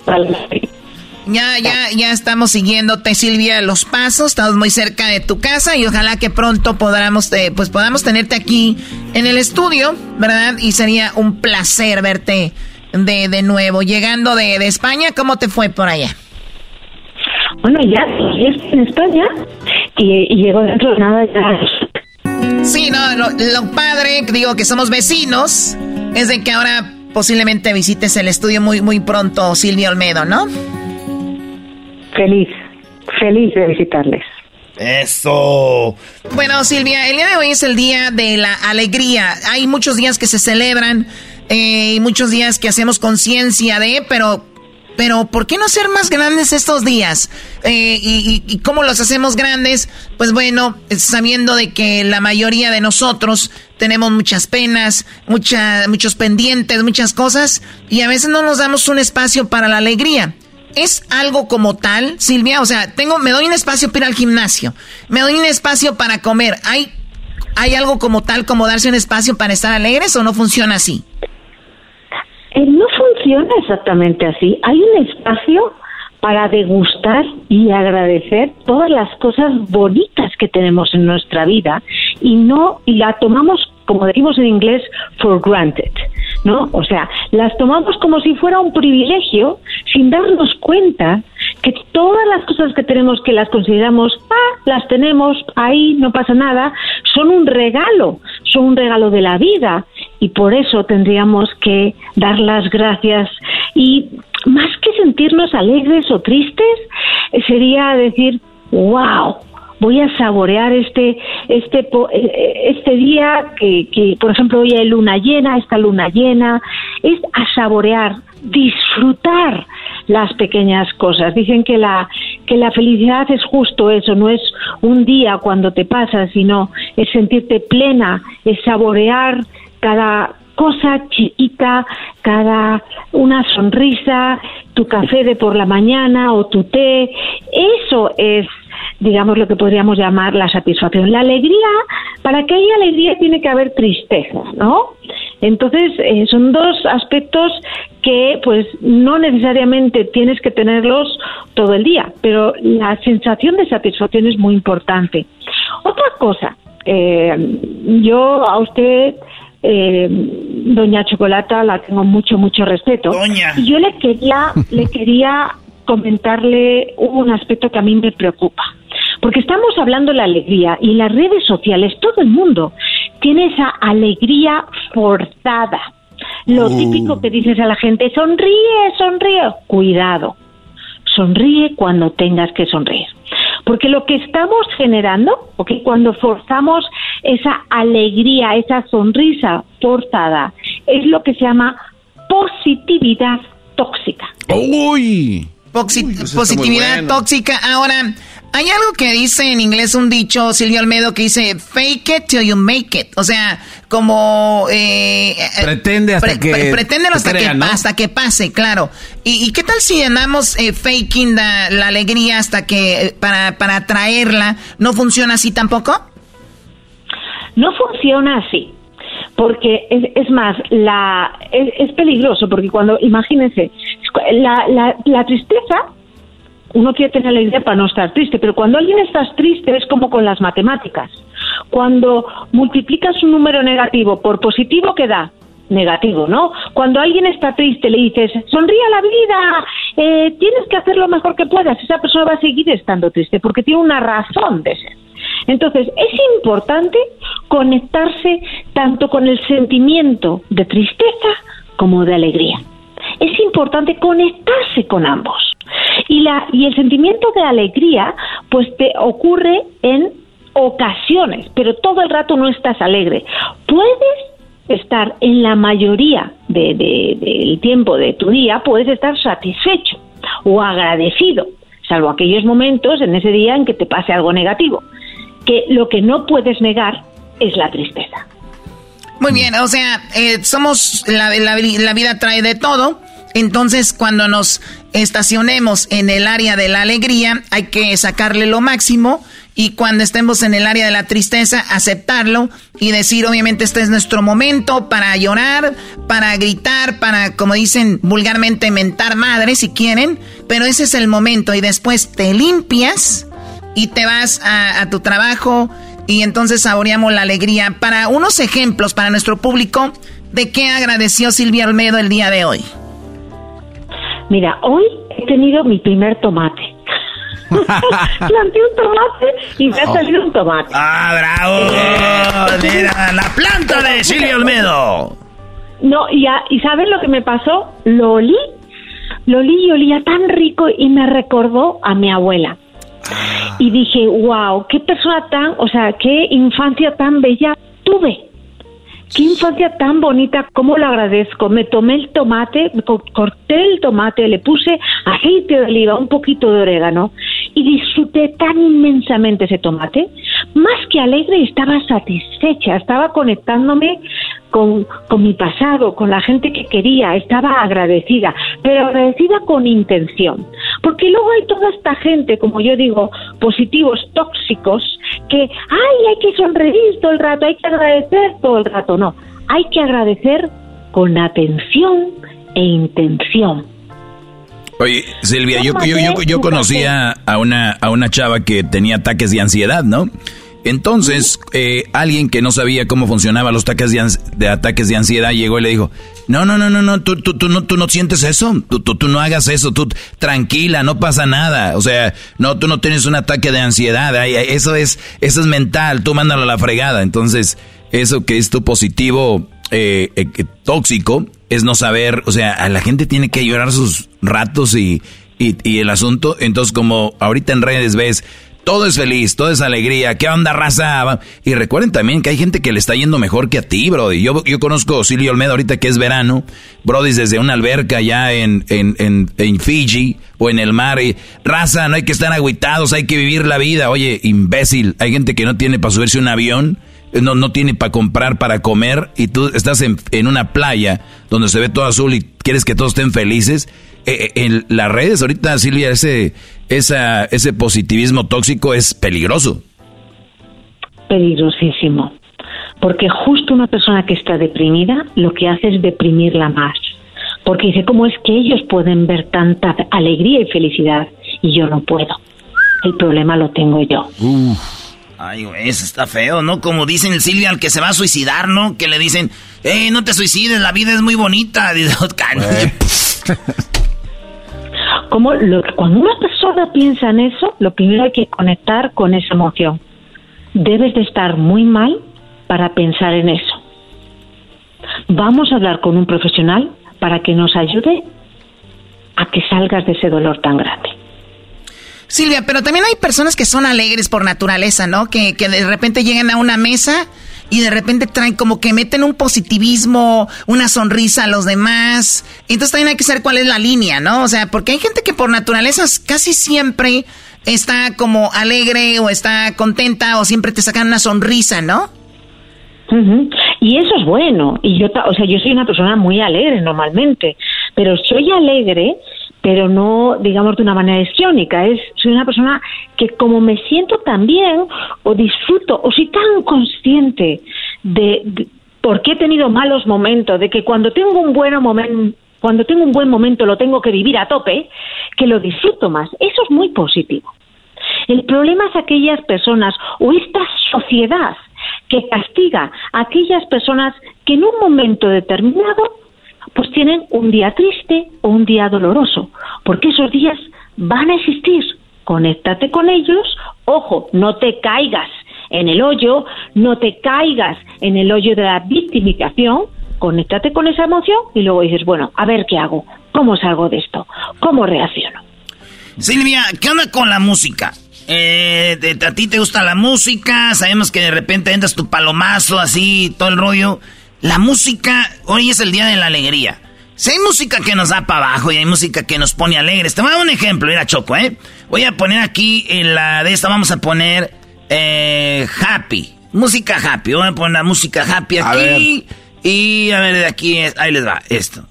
Ya, ya, ya estamos siguiéndote, Silvia, los pasos. Estamos muy cerca de tu casa y ojalá que pronto podamos, eh, pues podamos tenerte aquí en el estudio, ¿verdad? Y sería un placer verte de, de nuevo. Llegando de, de España, ¿cómo te fue por allá? Bueno, ya estoy en España y, y llego dentro de nada ya. Sí, no, lo, padre, digo que somos vecinos, es de que ahora posiblemente visites el estudio muy, muy pronto, Silvia Olmedo, ¿no? Feliz, feliz de visitarles. Eso. Bueno, Silvia, el día de hoy es el día de la alegría. Hay muchos días que se celebran eh, y muchos días que hacemos conciencia de, pero pero ¿por qué no ser más grandes estos días? Eh, y, cómo los hacemos grandes? Pues bueno, sabiendo de que la mayoría de nosotros tenemos muchas penas, muchos pendientes, muchas cosas, y a veces no nos damos un espacio para la alegría. ¿Es algo como tal, Silvia? O sea, tengo, me doy un espacio para ir al gimnasio, me doy un espacio para comer. ¿Hay, ¿Hay algo como tal como darse un espacio para estar alegres o no funciona así? Funciona exactamente así. Hay un espacio para degustar y agradecer todas las cosas bonitas que tenemos en nuestra vida y no la tomamos como decimos en inglés for granted, ¿no? O sea, las tomamos como si fuera un privilegio sin darnos cuenta que todas las cosas que tenemos que las consideramos, ah, las tenemos ahí, no pasa nada, son un regalo, son un regalo de la vida. Y por eso tendríamos que dar las gracias. Y más que sentirnos alegres o tristes, sería decir, wow, voy a saborear este este este día que, que por ejemplo hoy hay luna llena esta luna llena. Es a saborear disfrutar las pequeñas cosas. Dicen que la que la felicidad es justo eso no es un día cuando te pasa sino es sentirte plena es saborear cada cosa chiquita, cada una sonrisa, tu café de por la mañana o tu té, eso es digamos lo que podríamos llamar la satisfacción. La alegría, para que haya alegría tiene que haber tristeza, ¿no? Entonces, eh, son dos aspectos que pues no necesariamente tienes que tenerlos todo el día, pero la sensación de satisfacción es muy importante. Otra cosa, eh, yo a usted eh, doña Chocolata la tengo mucho mucho respeto y yo le quería le quería comentarle un aspecto que a mí me preocupa porque estamos hablando de la alegría y en las redes sociales todo el mundo tiene esa alegría forzada lo uh. típico que dices a la gente sonríe sonríe cuidado sonríe cuando tengas que sonreír porque lo que estamos generando, ¿okay? cuando forzamos esa alegría, esa sonrisa forzada, es lo que se llama positividad tóxica. ¡Uy! positividad tóxica. Ahora, hay algo que dice en inglés un dicho, Silvio Almedo, que dice fake it till you make it. O sea, como... Eh, eh pretende hasta que... pretende hasta, que, hasta que pase, claro. ¿Y, qué tal si andamos eh, faking la, alegría hasta que... Eh, para, para traerla? ¿No funciona así tampoco? No funciona así porque es, más, la, es, peligroso, porque cuando, imagínense, la, la, la tristeza uno quiere tener la idea para no estar triste, pero cuando alguien está triste es como con las matemáticas. Cuando multiplicas un número negativo por positivo, ¿qué da? Negativo, ¿no? Cuando alguien está triste le dices, sonríe a la vida, eh, tienes que hacer lo mejor que puedas, esa persona va a seguir estando triste porque tiene una razón de ser. Entonces, es importante conectarse tanto con el sentimiento de tristeza como de alegría. Es importante conectarse con ambos. Y, la, y el sentimiento de alegría, pues te ocurre en ocasiones, pero todo el rato no estás alegre. Puedes estar en la mayoría del de, tiempo de tu día, puedes estar satisfecho o agradecido, salvo aquellos momentos en ese día en que te pase algo negativo. Que lo que no puedes negar es la tristeza. Muy bien, o sea, eh, somos, la, la vida trae de todo. Entonces, cuando nos estacionemos en el área de la alegría, hay que sacarle lo máximo. Y cuando estemos en el área de la tristeza, aceptarlo y decir, obviamente, este es nuestro momento para llorar, para gritar, para, como dicen vulgarmente, mentar madre si quieren. Pero ese es el momento. Y después te limpias y te vas a, tu trabajo. Y entonces saboreamos la alegría. Para unos ejemplos para nuestro público, ¿de qué agradeció Silvia Olmedo el día de hoy? Mira, hoy he tenido mi primer tomate. Planté un tomate y me ha oh. salido un tomate. ¡Ah, bravo! Mira, la planta de Silvia Olmedo. No, y, y ¿sabes lo que me pasó? Lo olí, lo olí y olía tan rico y me recordó a mi abuela. Y dije, wow, qué persona tan, o sea, qué infancia tan bella tuve. Qué infancia tan bonita, cómo lo agradezco. Me tomé el tomate, corté el tomate, le puse aceite de oliva, un poquito de orégano y disfruté tan inmensamente ese tomate. Más que alegre, estaba satisfecha, estaba conectándome con, con mi pasado, con la gente que quería, estaba agradecida, pero agradecida con intención. Porque luego hay toda esta gente, como yo digo, positivos, tóxicos, que, ay, hay que sonreír todo el rato, hay que agradecer todo el rato. No, hay que agradecer con atención e intención. Oye, Silvia, yo, yo, yo, yo conocía a una, a una chava que tenía ataques de ansiedad, ¿no? Entonces, eh, alguien que no sabía cómo funcionaban los ataques de, ataques de ansiedad llegó y le dijo, no, no, no, no, no, tú, tú, tú, no, tú no sientes eso, tú, tú, tú, no hagas eso, tú tranquila, no pasa nada, o sea, no, tú no tienes un ataque de ansiedad, eso es, eso es mental, tú mándalo a la fregada, entonces, eso que es tu positivo eh, eh, tóxico es no saber, o sea, a la gente tiene que llorar sus ratos y, y, y el asunto, entonces como ahorita en redes ves, todo es feliz, todo es alegría. ¿Qué onda, raza? Y recuerden también que hay gente que le está yendo mejor que a ti, Brody. Yo, yo conozco a Silvio Olmedo ahorita que es verano. Brody desde una alberca ya en, en, en, en Fiji o en el mar. Y, raza, no hay que estar agüitados, hay que vivir la vida. Oye, imbécil, hay gente que no tiene para subirse un avión. No, no tiene para comprar, para comer, y tú estás en, en una playa donde se ve todo azul y quieres que todos estén felices eh, eh, en las redes ahorita, Silvia, ese, esa, ese positivismo tóxico es peligroso. Peligrosísimo. Porque justo una persona que está deprimida lo que hace es deprimirla más. Porque dice, ¿cómo es que ellos pueden ver tanta alegría y felicidad y yo no puedo? El problema lo tengo yo. Ay, güey, eso está feo, ¿no? Como dicen el Silvia al que se va a suicidar, ¿no? Que le dicen, eh, no te suicides, la vida es muy bonita. Como cuando una persona piensa en eso, lo primero hay que conectar con esa emoción. Debes de estar muy mal para pensar en eso. Vamos a hablar con un profesional para que nos ayude a que salgas de ese dolor tan grande. Silvia, pero también hay personas que son alegres por naturaleza, ¿no? Que, que de repente llegan a una mesa y de repente traen como que meten un positivismo, una sonrisa a los demás. Entonces también hay que saber cuál es la línea, ¿no? O sea, porque hay gente que por naturaleza casi siempre está como alegre o está contenta o siempre te sacan una sonrisa, ¿no? Y eso es bueno. Y yo, o sea, yo soy una persona muy alegre normalmente, pero soy alegre pero no, digamos, de una manera histriónica. Es, soy una persona que como me siento tan bien, o disfruto, o soy tan consciente de, por qué he tenido malos momentos, de que cuando tengo un buen momento, cuando tengo un buen momento lo tengo que vivir a tope, que lo disfruto más. Eso es muy positivo. El problema es aquellas personas o esta sociedad que castiga a aquellas personas que en un momento determinado pues tienen un día triste o un día doloroso, porque esos días van a existir. Conéctate con ellos, ojo, no te caigas en el hoyo, no te caigas en el hoyo de la victimización, conéctate con esa emoción y luego dices, bueno, a ver qué hago, cómo salgo de esto, cómo reacciono. Silvia, ¿qué onda con la música? Eh, ¿A ti te gusta la música? Sabemos que de repente entras tu palomazo así, todo el rollo. La música, hoy es el día de la alegría. Si hay música que nos da para abajo y hay música que nos pone alegres. Te voy a dar un ejemplo, mira Choco, ¿eh? Voy a poner aquí en la de esta, vamos a poner eh, happy. Música happy. Voy a poner la música happy aquí. Y a ver, de aquí, ahí les va esto.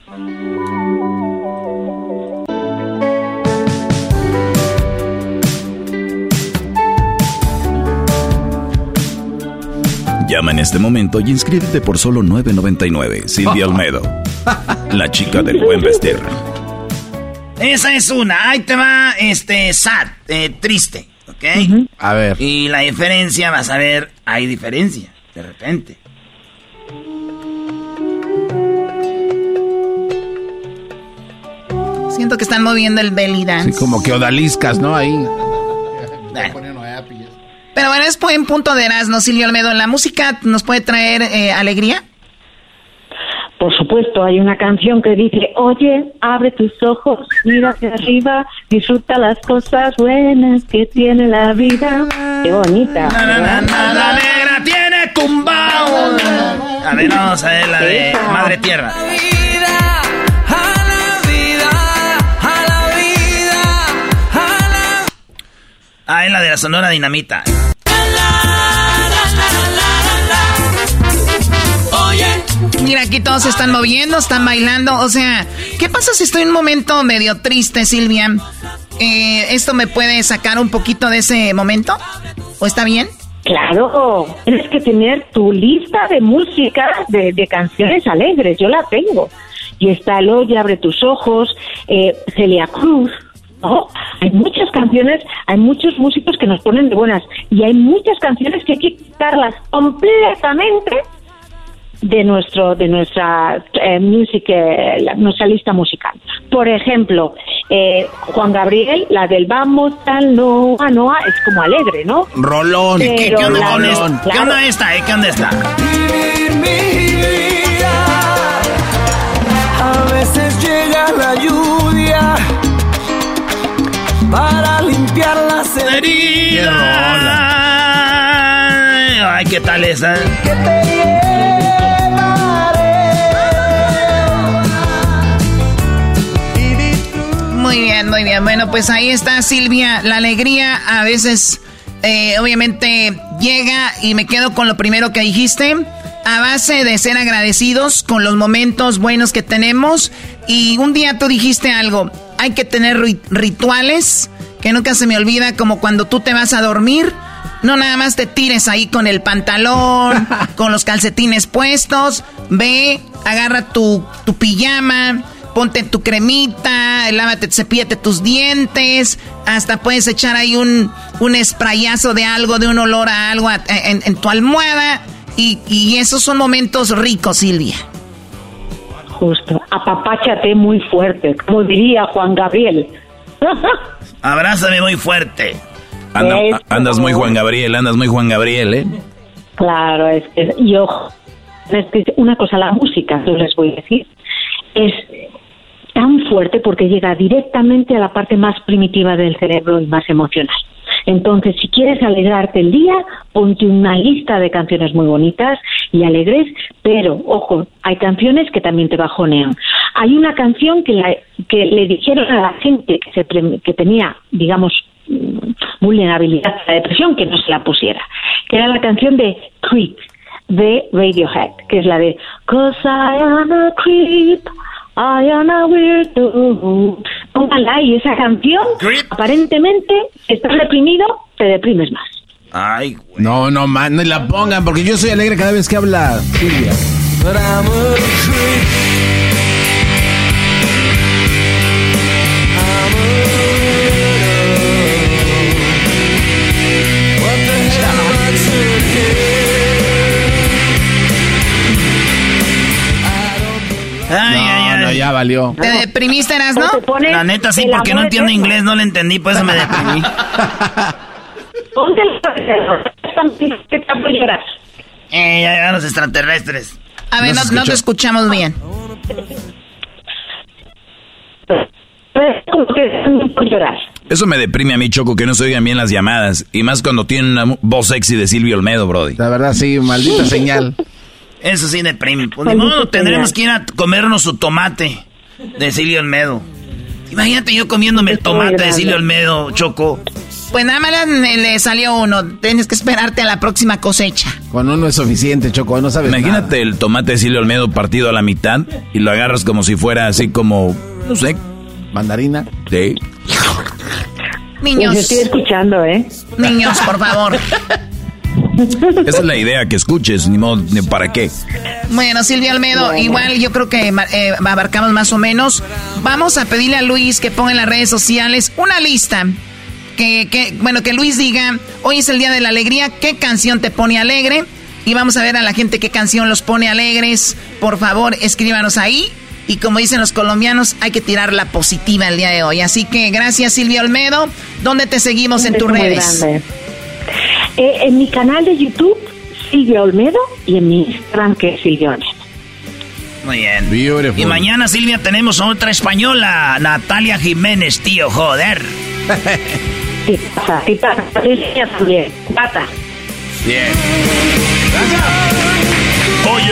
Llama en este momento y inscríbete por solo 9.99. Silvia Olmedo, la chica del buen vestir. Esa es una. Ahí te va, este, sad, eh, triste, ¿ok? A ver. Y la diferencia, vas a ver, hay diferencia, de repente. Siento que están moviendo el belly dance. Sí, como que odaliscas, ¿no? Ahí. Pero bueno, es buen punto de Erasmo, Silvio Almedo. ¿La música nos puede traer eh, alegría? Por supuesto, hay una canción que dice, oye, abre tus ojos, mira hacia arriba, disfruta las cosas buenas que tiene la vida. Qué bonita. La negra tiene tumbao. A ver, vamos a ver la de Madre Tierra. Ah, es la de la Sonora Dinamita. Mira, aquí todos se están moviendo, están bailando. O sea, ¿qué pasa si estoy en un momento medio triste, Silvia? Eh, ¿Esto me puede sacar un poquito de ese momento? ¿O está bien? Claro, tienes que tener tu lista de música, de, canciones alegres. Yo la tengo. Y está el Oye, Abre tus Ojos, eh, Celia Cruz, hay muchas canciones, hay muchos músicos que nos ponen de buenas y hay muchas canciones que hay que quitarlas completamente de nuestro de nuestra eh, eh nuestra lista musical. Por ejemplo, eh, Juan Gabriel, la del Vamos tal Noa Noa es como alegre, ¿no? Rolón. ¿Qué, onda con ¿Qué onda esta? Eh? ¿Qué onda esta? A veces llega la lluvia para limpiar las heridas. Ay, ¿qué tal esa? Muy bien, muy bien. Bueno, pues ahí está Silvia. La alegría a veces, eh, obviamente, llega y me quedo con lo primero que dijiste. A base de ser agradecidos con los momentos buenos que tenemos. Y un día tú dijiste algo hay que tener rituales que nunca se me olvida, como cuando tú te vas a dormir. No nada más te tires ahí con el pantalón, con los calcetines puestos. Ve, agarra tu, tu pijama, ponte tu cremita, lávate, cepíllate tus dientes. Hasta puedes echar ahí un, un sprayazo de algo, de un olor a algo en, tu almohada. Y, y esos son momentos ricos, Silvia. Justo, apapáchate muy fuerte, como diría Juan Gabriel. Abrázame muy fuerte. andas muy Juan Gabriel, andas muy Juan Gabriel, ¿eh? Claro, es que, y ojo, es que una cosa, la música, yo les voy a decir, es tan fuerte porque llega directamente a la parte más primitiva del cerebro y más emocional. Entonces, si quieres alegrarte el día, ponte una lista de canciones muy bonitas y alegres, pero ojo, hay canciones que también te bajonean. Hay una canción que, la, que le dijeron a la gente que, se, que tenía, digamos, mm, vulnerabilidad a la depresión, que no se la pusiera, que era la canción de Creep de Radiohead, que es la de Cause I am a creep, I am a weirdo. Póngala y esa canción, aparentemente, si estás deprimido, te deprimes más. Ay, No, no, man, no la pongan, porque yo soy alegre cada vez que habla Silvia. Ay, no, no, ya valió. ¿Te deprimiste, eras, no? La neta sí, porque no entiendo inglés, no lo entendí, por eso me deprimí. Ponte el que te voy a llorar. Eh, ya llegan los extraterrestres. A ver, no, no te escuchamos bien. Eso me deprime a mí, Choco, que no se oigan bien las llamadas. Y más cuando tiene una voz sexy de Silvio Olmedo, Brody. La verdad, sí, maldita señal. Eso sí deprime. Pues ni modo, tendremos que ir a comernos su tomate de Silvio Olmedo. Imagínate yo comiéndome el tomate de Silvio Olmedo, Choco. Pues nada más le salió uno. Tienes que esperarte a la próxima cosecha. Con uno es suficiente, Choco. No sabes Imagínate el tomate de Silvio Olmedo partido a la mitad y lo agarras como si fuera así como, no sé. Mandarina. Sí. Niños. Yo estoy escuchando, ¿eh? Niños, por favor. Esa es la idea, que escuches, ni modo, ni para qué. Bueno, Silvia Almedo, igual yo creo que eh, abarcamos más o menos. Vamos a pedirle a Luis que ponga en las redes sociales una lista. Que, que, bueno, que Luis diga, hoy es el día de la alegría, ¿qué canción te pone alegre? Y vamos a ver a la gente qué canción los pone alegres. Por favor, escríbanos ahí. Y como dicen los colombianos, hay que tirar la positiva el día de hoy. Así que gracias Silvia Olmedo. ¿Dónde te seguimos en tus redes? Eh, en mi canal de YouTube, Silvia Olmedo, y en mi Instagram, que es Silvia Olmedo. Muy bien. Y mañana, Silvia, tenemos otra española, Natalia Jiménez, tío, joder. sí, pasa, sí, pasa. también. Pata. Bien.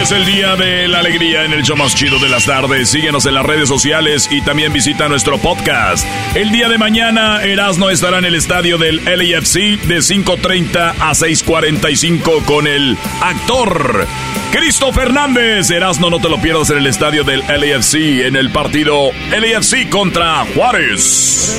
Es el día de la alegría en el show más chido de las tardes. Síguenos en las redes sociales y también visita nuestro podcast. El día de mañana, Erasno estará en el estadio del LAFC de 5.30 a 6.45 con el actor Cristo Fernández. Erasno, no te lo pierdas en el estadio del LAFC en el partido LAFC contra Juárez.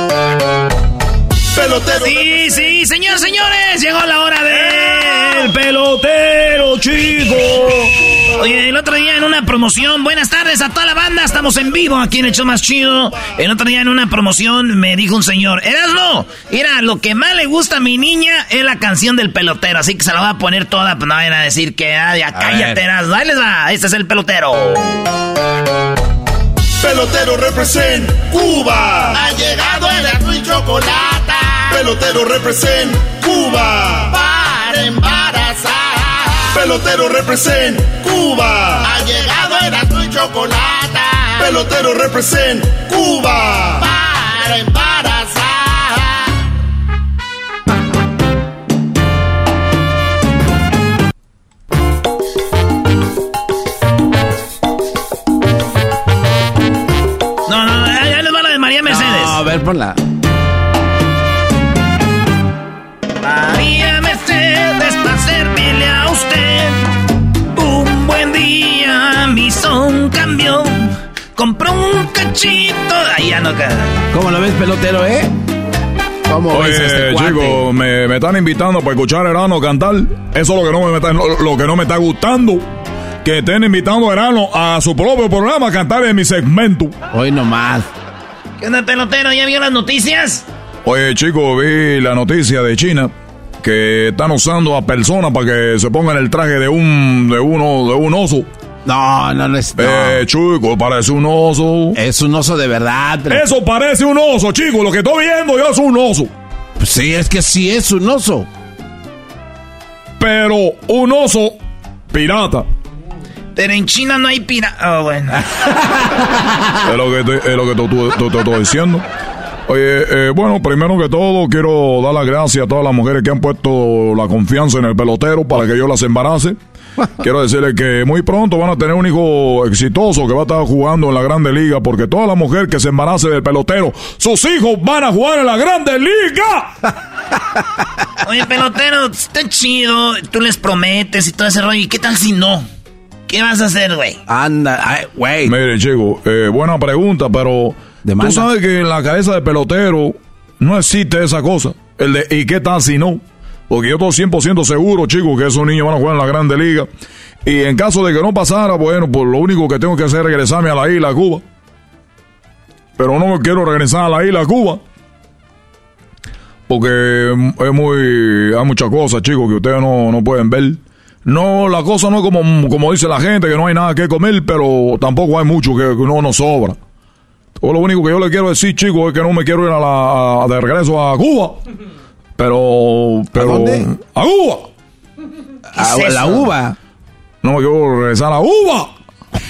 Pelotero. Sí, sí, señores, señores, llegó la hora del pelotero, chico. Oye, el otro día en una promoción, buenas tardes a toda la banda, estamos en vivo aquí en el show más chido. El otro día en una promoción me dijo un señor, Erasmo, mira, lo que más le gusta a mi niña es la canción del pelotero, así que se la voy a poner toda, pues no vayan a decir que, ah, ya cállate, Erasmo, ahí les va, este es el pelotero. Pelotero represent Cuba. Ha llegado el azul y chocolate. Pelotero represent Cuba. Para embarazar. Pelotero represent Cuba. Ha llegado el azul y chocolate. Pelotero represent Cuba. Para embarazar. No, no, ya les va la de María Mercedes. No, a ver, ponla. Un cachito. Ahí ya no queda. ¿Cómo lo ves, pelotero, eh? ¿Cómo ves este Oye, cuate? chicos, me, me están invitando para escuchar a Erano cantar. Eso es lo que no me está, lo, lo que no me está gustando. Que estén invitando a Erano a su propio programa a cantar en mi segmento. Hoy nomás. ¿Qué onda, pelotero? ¿Ya vio las noticias? Oye, chico, vi la noticia de China que están usando a personas para que se pongan el traje de un de uno de un oso. No, no, no es. no. Eh, chico, parece un oso. Es un oso de verdad. pero- Eso parece un oso, chico. Lo que estoy viendo yo es un oso. Pues sí, es que sí es un oso. Pero un oso pirata. Pero en China no hay pira... Oh, bueno. Es lo que te, es lo que te, te- te- te estoy diciendo. Oye, eh, bueno, primero que todo quiero dar las gracias a todas las mujeres que han puesto la confianza en el pelotero para que yo las embarace. Quiero decirles que muy pronto van a tener un hijo exitoso que va a estar jugando en la Grande Liga porque toda la mujer que se embarace del pelotero, sus hijos van a jugar en la Grande Liga. Oye, pelotero, está chido. Tú les prometes y todo ese rollo. ¿Y qué tal si no? ¿Qué vas a hacer, güey? Anda, ay, güey. Mire, chico, eh, buena pregunta, pero Demanda. tú sabes que en la cabeza del pelotero no existe esa cosa. El de, ¿y qué tal si no? Porque yo estoy 100% seguro, chico, que esos niños van a jugar en la Grande Liga. Y en caso de que no pasara, bueno, pues lo único que tengo que hacer es regresarme a la isla Cuba. Pero no me quiero regresar a la isla Cuba. Porque es muy. Hay muchas cosas, chicos, que ustedes no, no pueden ver. No, la cosa no es como, como dice la gente, que no hay nada que comer, pero tampoco hay mucho que, que no nos sobra. Todo lo único que yo le quiero decir, chicos, es que no me quiero ir a la, de regreso a Cuba. Pero. pero dónde? ¡A Cuba! A- es la eso? uva. No me quiero regresar a Cuba.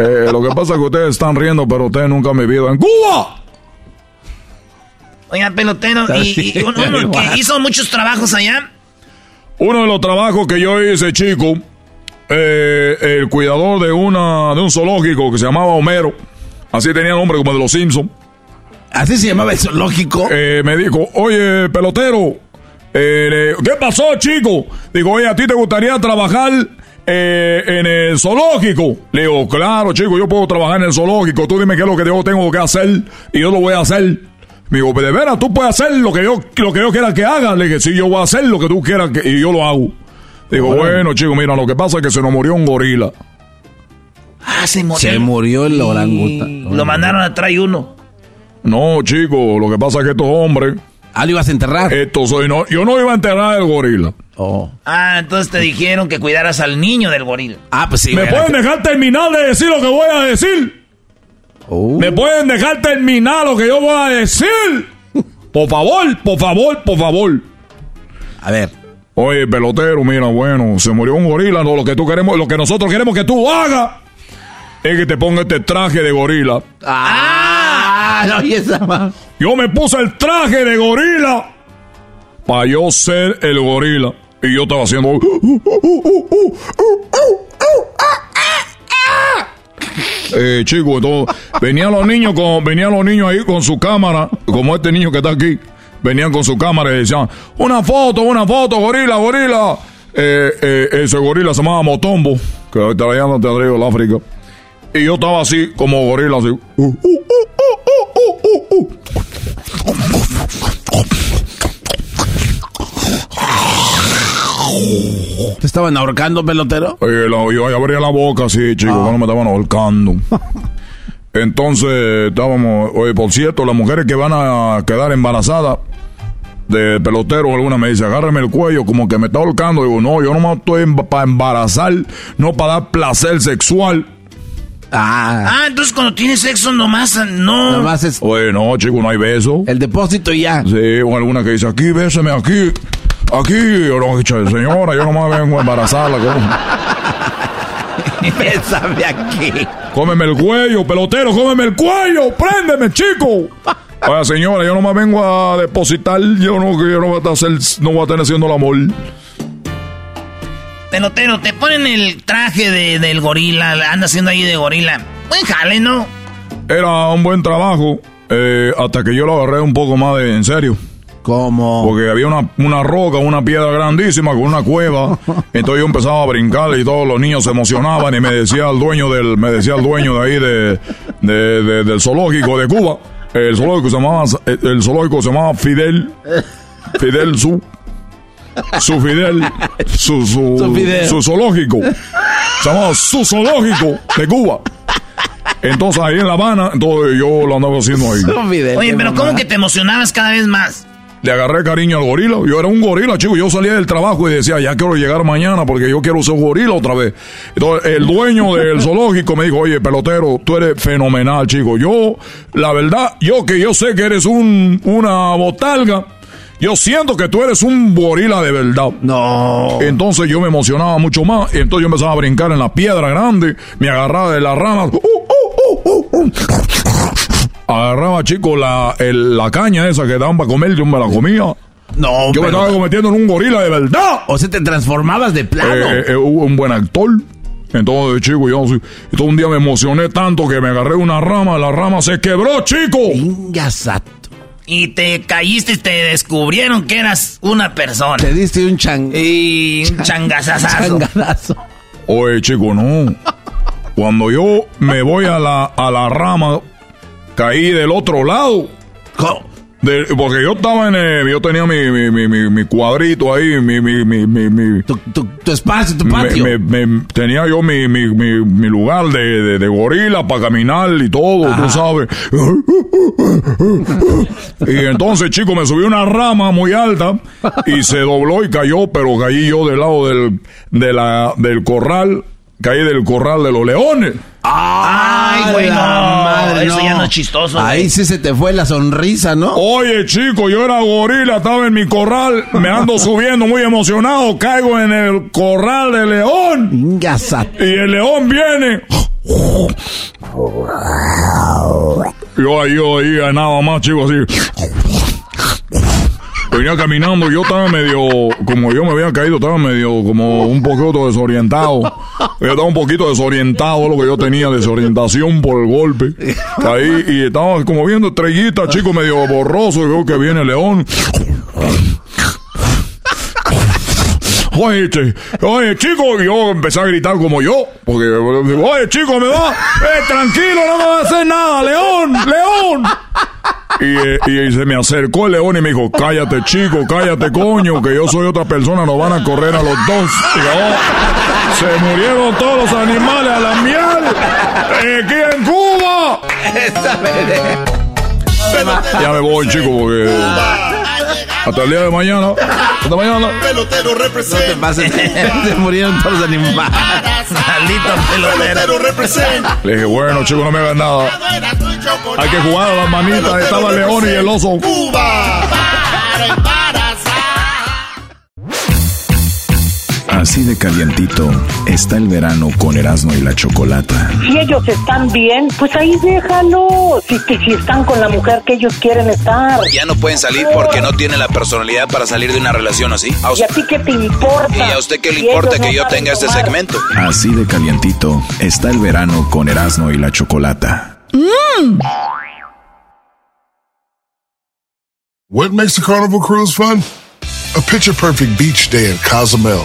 Eh, lo que pasa es que ustedes están riendo, pero ustedes nunca han vivido en Cuba. Oiga, pelotero, y, y uno, uno que hizo muchos trabajos allá. Uno de los trabajos que yo hice, chico, eh, el cuidador de una de un zoológico que se llamaba Homero, así tenía nombre como de los Simpsons. Así se llamaba el zoológico. Eh, me dijo, oye, pelotero, eh, ¿qué pasó, chico? Digo, oye, ¿a ti te gustaría trabajar eh, en el zoológico? Le digo, claro, chico, yo puedo trabajar en el zoológico. Tú dime qué es lo que yo tengo que hacer y yo lo voy a hacer. Me digo, de veras, tú puedes hacer lo que yo, lo que yo quiera que haga. Le dije, sí, yo voy a hacer lo que tú quieras que, y yo lo hago. Digo, bueno, chico, mira, lo que pasa es que se nos murió un gorila. Ah, se murió. Se murió el orangután. Lo mandaron a traer uno. No, chico, lo que pasa es que estos hombres, Ah, lo ibas a enterrar. estos soy, no, yo no iba a enterrar el gorila. Oh. Ah, entonces te dijeron que cuidaras al niño del gorila. Ah, pues sí. ¿Me pueden que- dejar terminar de decir lo que voy a decir? Oh. ¿Me pueden dejar terminar lo que yo voy a decir? Por favor, por favor, por favor. A ver. Oye, pelotero, mira, bueno, se murió un gorila, no, lo que tú queremos, lo que nosotros queremos que tú hagas es que te ponga este traje de gorila. Ah, Yo me puse el traje de gorila para yo ser el gorila. Y yo estaba haciendo... Eh, chico, entonces, venían los niños con, venían los niños ahí con su cámara, como este niño que está aquí, venían con su cámara y decían, una foto, una foto, gorila, gorila. Eh, eh, ese gorila se llamaba Motombo, que ahorita allá no te el África. Y yo estaba así, como gorila, así. uh, uh, uh. ¿Te estaban ahorcando, pelotero? Oye, la- yo abría la boca así, chicos, Ah. cuando me estaban ahorcando. Entonces, estábamos, oye, por cierto, las mujeres que van a quedar embarazadas de pelotero, alguna me dice, agárreme el cuello, como que me está ahorcando. Digo, no, yo no me estoy para embarazar, no para dar placer sexual. Ah. Ah, entonces cuando tienes sexo nomás, no. Nomás es Oye, no, chicos, no hay beso. el depósito ya. Sí, o alguna que dice, aquí, béseme, aquí, aquí. Yo no, señora, yo nomás vengo a embarazarla. ¿cómo? Bésame aquí. Cómeme el cuello, pelotero, cómeme el cuello, préndeme, chico. Oiga, señora, yo nomás vengo a depositar, yo no, que yo no voy a hacer, no voy a tener haciendo el amor. Pelotero, te ponen el traje de, del gorila, anda haciendo ahí de gorila. Buen jale, ¿no? Era un buen trabajo, eh, hasta que yo lo agarré un poco más de en serio. ¿Cómo? Porque había una, una roca, una piedra grandísima con una cueva. Entonces yo empezaba a brincar y todos los niños se emocionaban y me decía el dueño del, me decía el dueño de ahí de, de- de- del zoológico de Cuba. El zoológico se llamaba, el zoológico se llamaba Fidel. Fidel su. Su Fidel. Su, su, Su Fidel. su zoológico. Se llamaba su zoológico de Cuba. Entonces ahí en La Habana, entonces yo lo andaba haciendo ahí. Oye, pero ¿cómo que te emocionabas cada vez más? Le agarré cariño al gorila. Yo era un gorila, chico. Yo salía del trabajo y decía, ya quiero llegar mañana porque yo quiero ser gorila otra vez. Entonces, el dueño del zoológico me dijo, oye, pelotero, tú eres fenomenal, chico. Yo, la verdad, yo que yo sé que eres un, una botalga. Yo siento que tú eres un gorila de verdad. No. Entonces yo me emocionaba mucho más. Entonces yo empezaba a brincar en la piedra grande. Me agarraba de las ramas. Uh, uh, uh, agarraba, chico, la, el- la caña esa que daban para comer. Yo me la comía. No, Yo me estaba convirtiendo en un gorila de verdad. O sea, te transformabas de plano. Eh, eh, hubo un buen actor. Entonces, chico, yo todo un día me emocioné tanto que me agarré una rama, la rama se quebró, chico. Y te caíste y te descubrieron que eras una persona. Te diste un chang... Y un changazazazo. changadazo. Oye, chico, no. Cuando yo me voy a la, a la rama, caí del otro lado. De- porque yo estaba en el, yo tenía mi, mi, mi, mi- mi cuadrito ahí, mi, mi, mi, mi, mi- tu, espacio, tu patio. me- me- tenía yo mi, mi, mi, mi lugar de, de, de gorila para caminar y todo, tú sabes. Y entonces, chico, me subí una rama muy alta y se dobló y cayó, pero caí yo del lado del, de la, del corral, caí del corral de los leones. Ay, güey, no. madre, Eso no. ya no es chistoso. Ahí güey. sí se te fue la sonrisa, ¿no? Oye, chico, yo era gorila, estaba en mi corral, me ando subiendo muy emocionado, caigo en el corral de león. Y el león viene. Yo ahí, yo ahí, nada más, chico, así. Venía caminando, yo estaba medio, como yo me había caído, estaba medio como un poquito desorientado. Yo estaba un poquito desorientado, lo que yo tenía, desorientación por el golpe. Ahí, y estaba como viendo estrellitas, chico, medio borroso, y veo que viene león. Oye, oye, chico, yo empecé a gritar como yo, porque, oye, chico, me va, eh, tranquilo, no me va a hacer nada, león, león. Y, eh, y se me acercó el león y me dijo, cállate, chico, cállate, coño, que yo soy otra persona, nos van a correr a los dos. Y "Oh, se murieron todos los animales a la miel, eh, aquí en Cuba. Ya me voy, chico, porque hasta el día de mañana, hasta mañana. Pelotero representa. se murieron todos los animales. Maldito pelotero. representa. Le dije, bueno, chico, no me hagas nada. Hay que jugar a las manitas. Estaba el león y el oso. Así de calientito está el verano con Erasmo y la Chocolata. Si ellos están bien, pues ahí déjalo. Si, si están con la mujer que ellos quieren estar. Ya no pueden salir porque no tienen la personalidad para salir de una relación así. ¿A ¿Y a ti qué te importa? ¿Y a usted qué le Si importa que no yo tenga este segmento? Así de calientito está el verano con Erasmo y la Chocolata. What makes a carnival cruise fun? A picture perfect beach day in Cozumel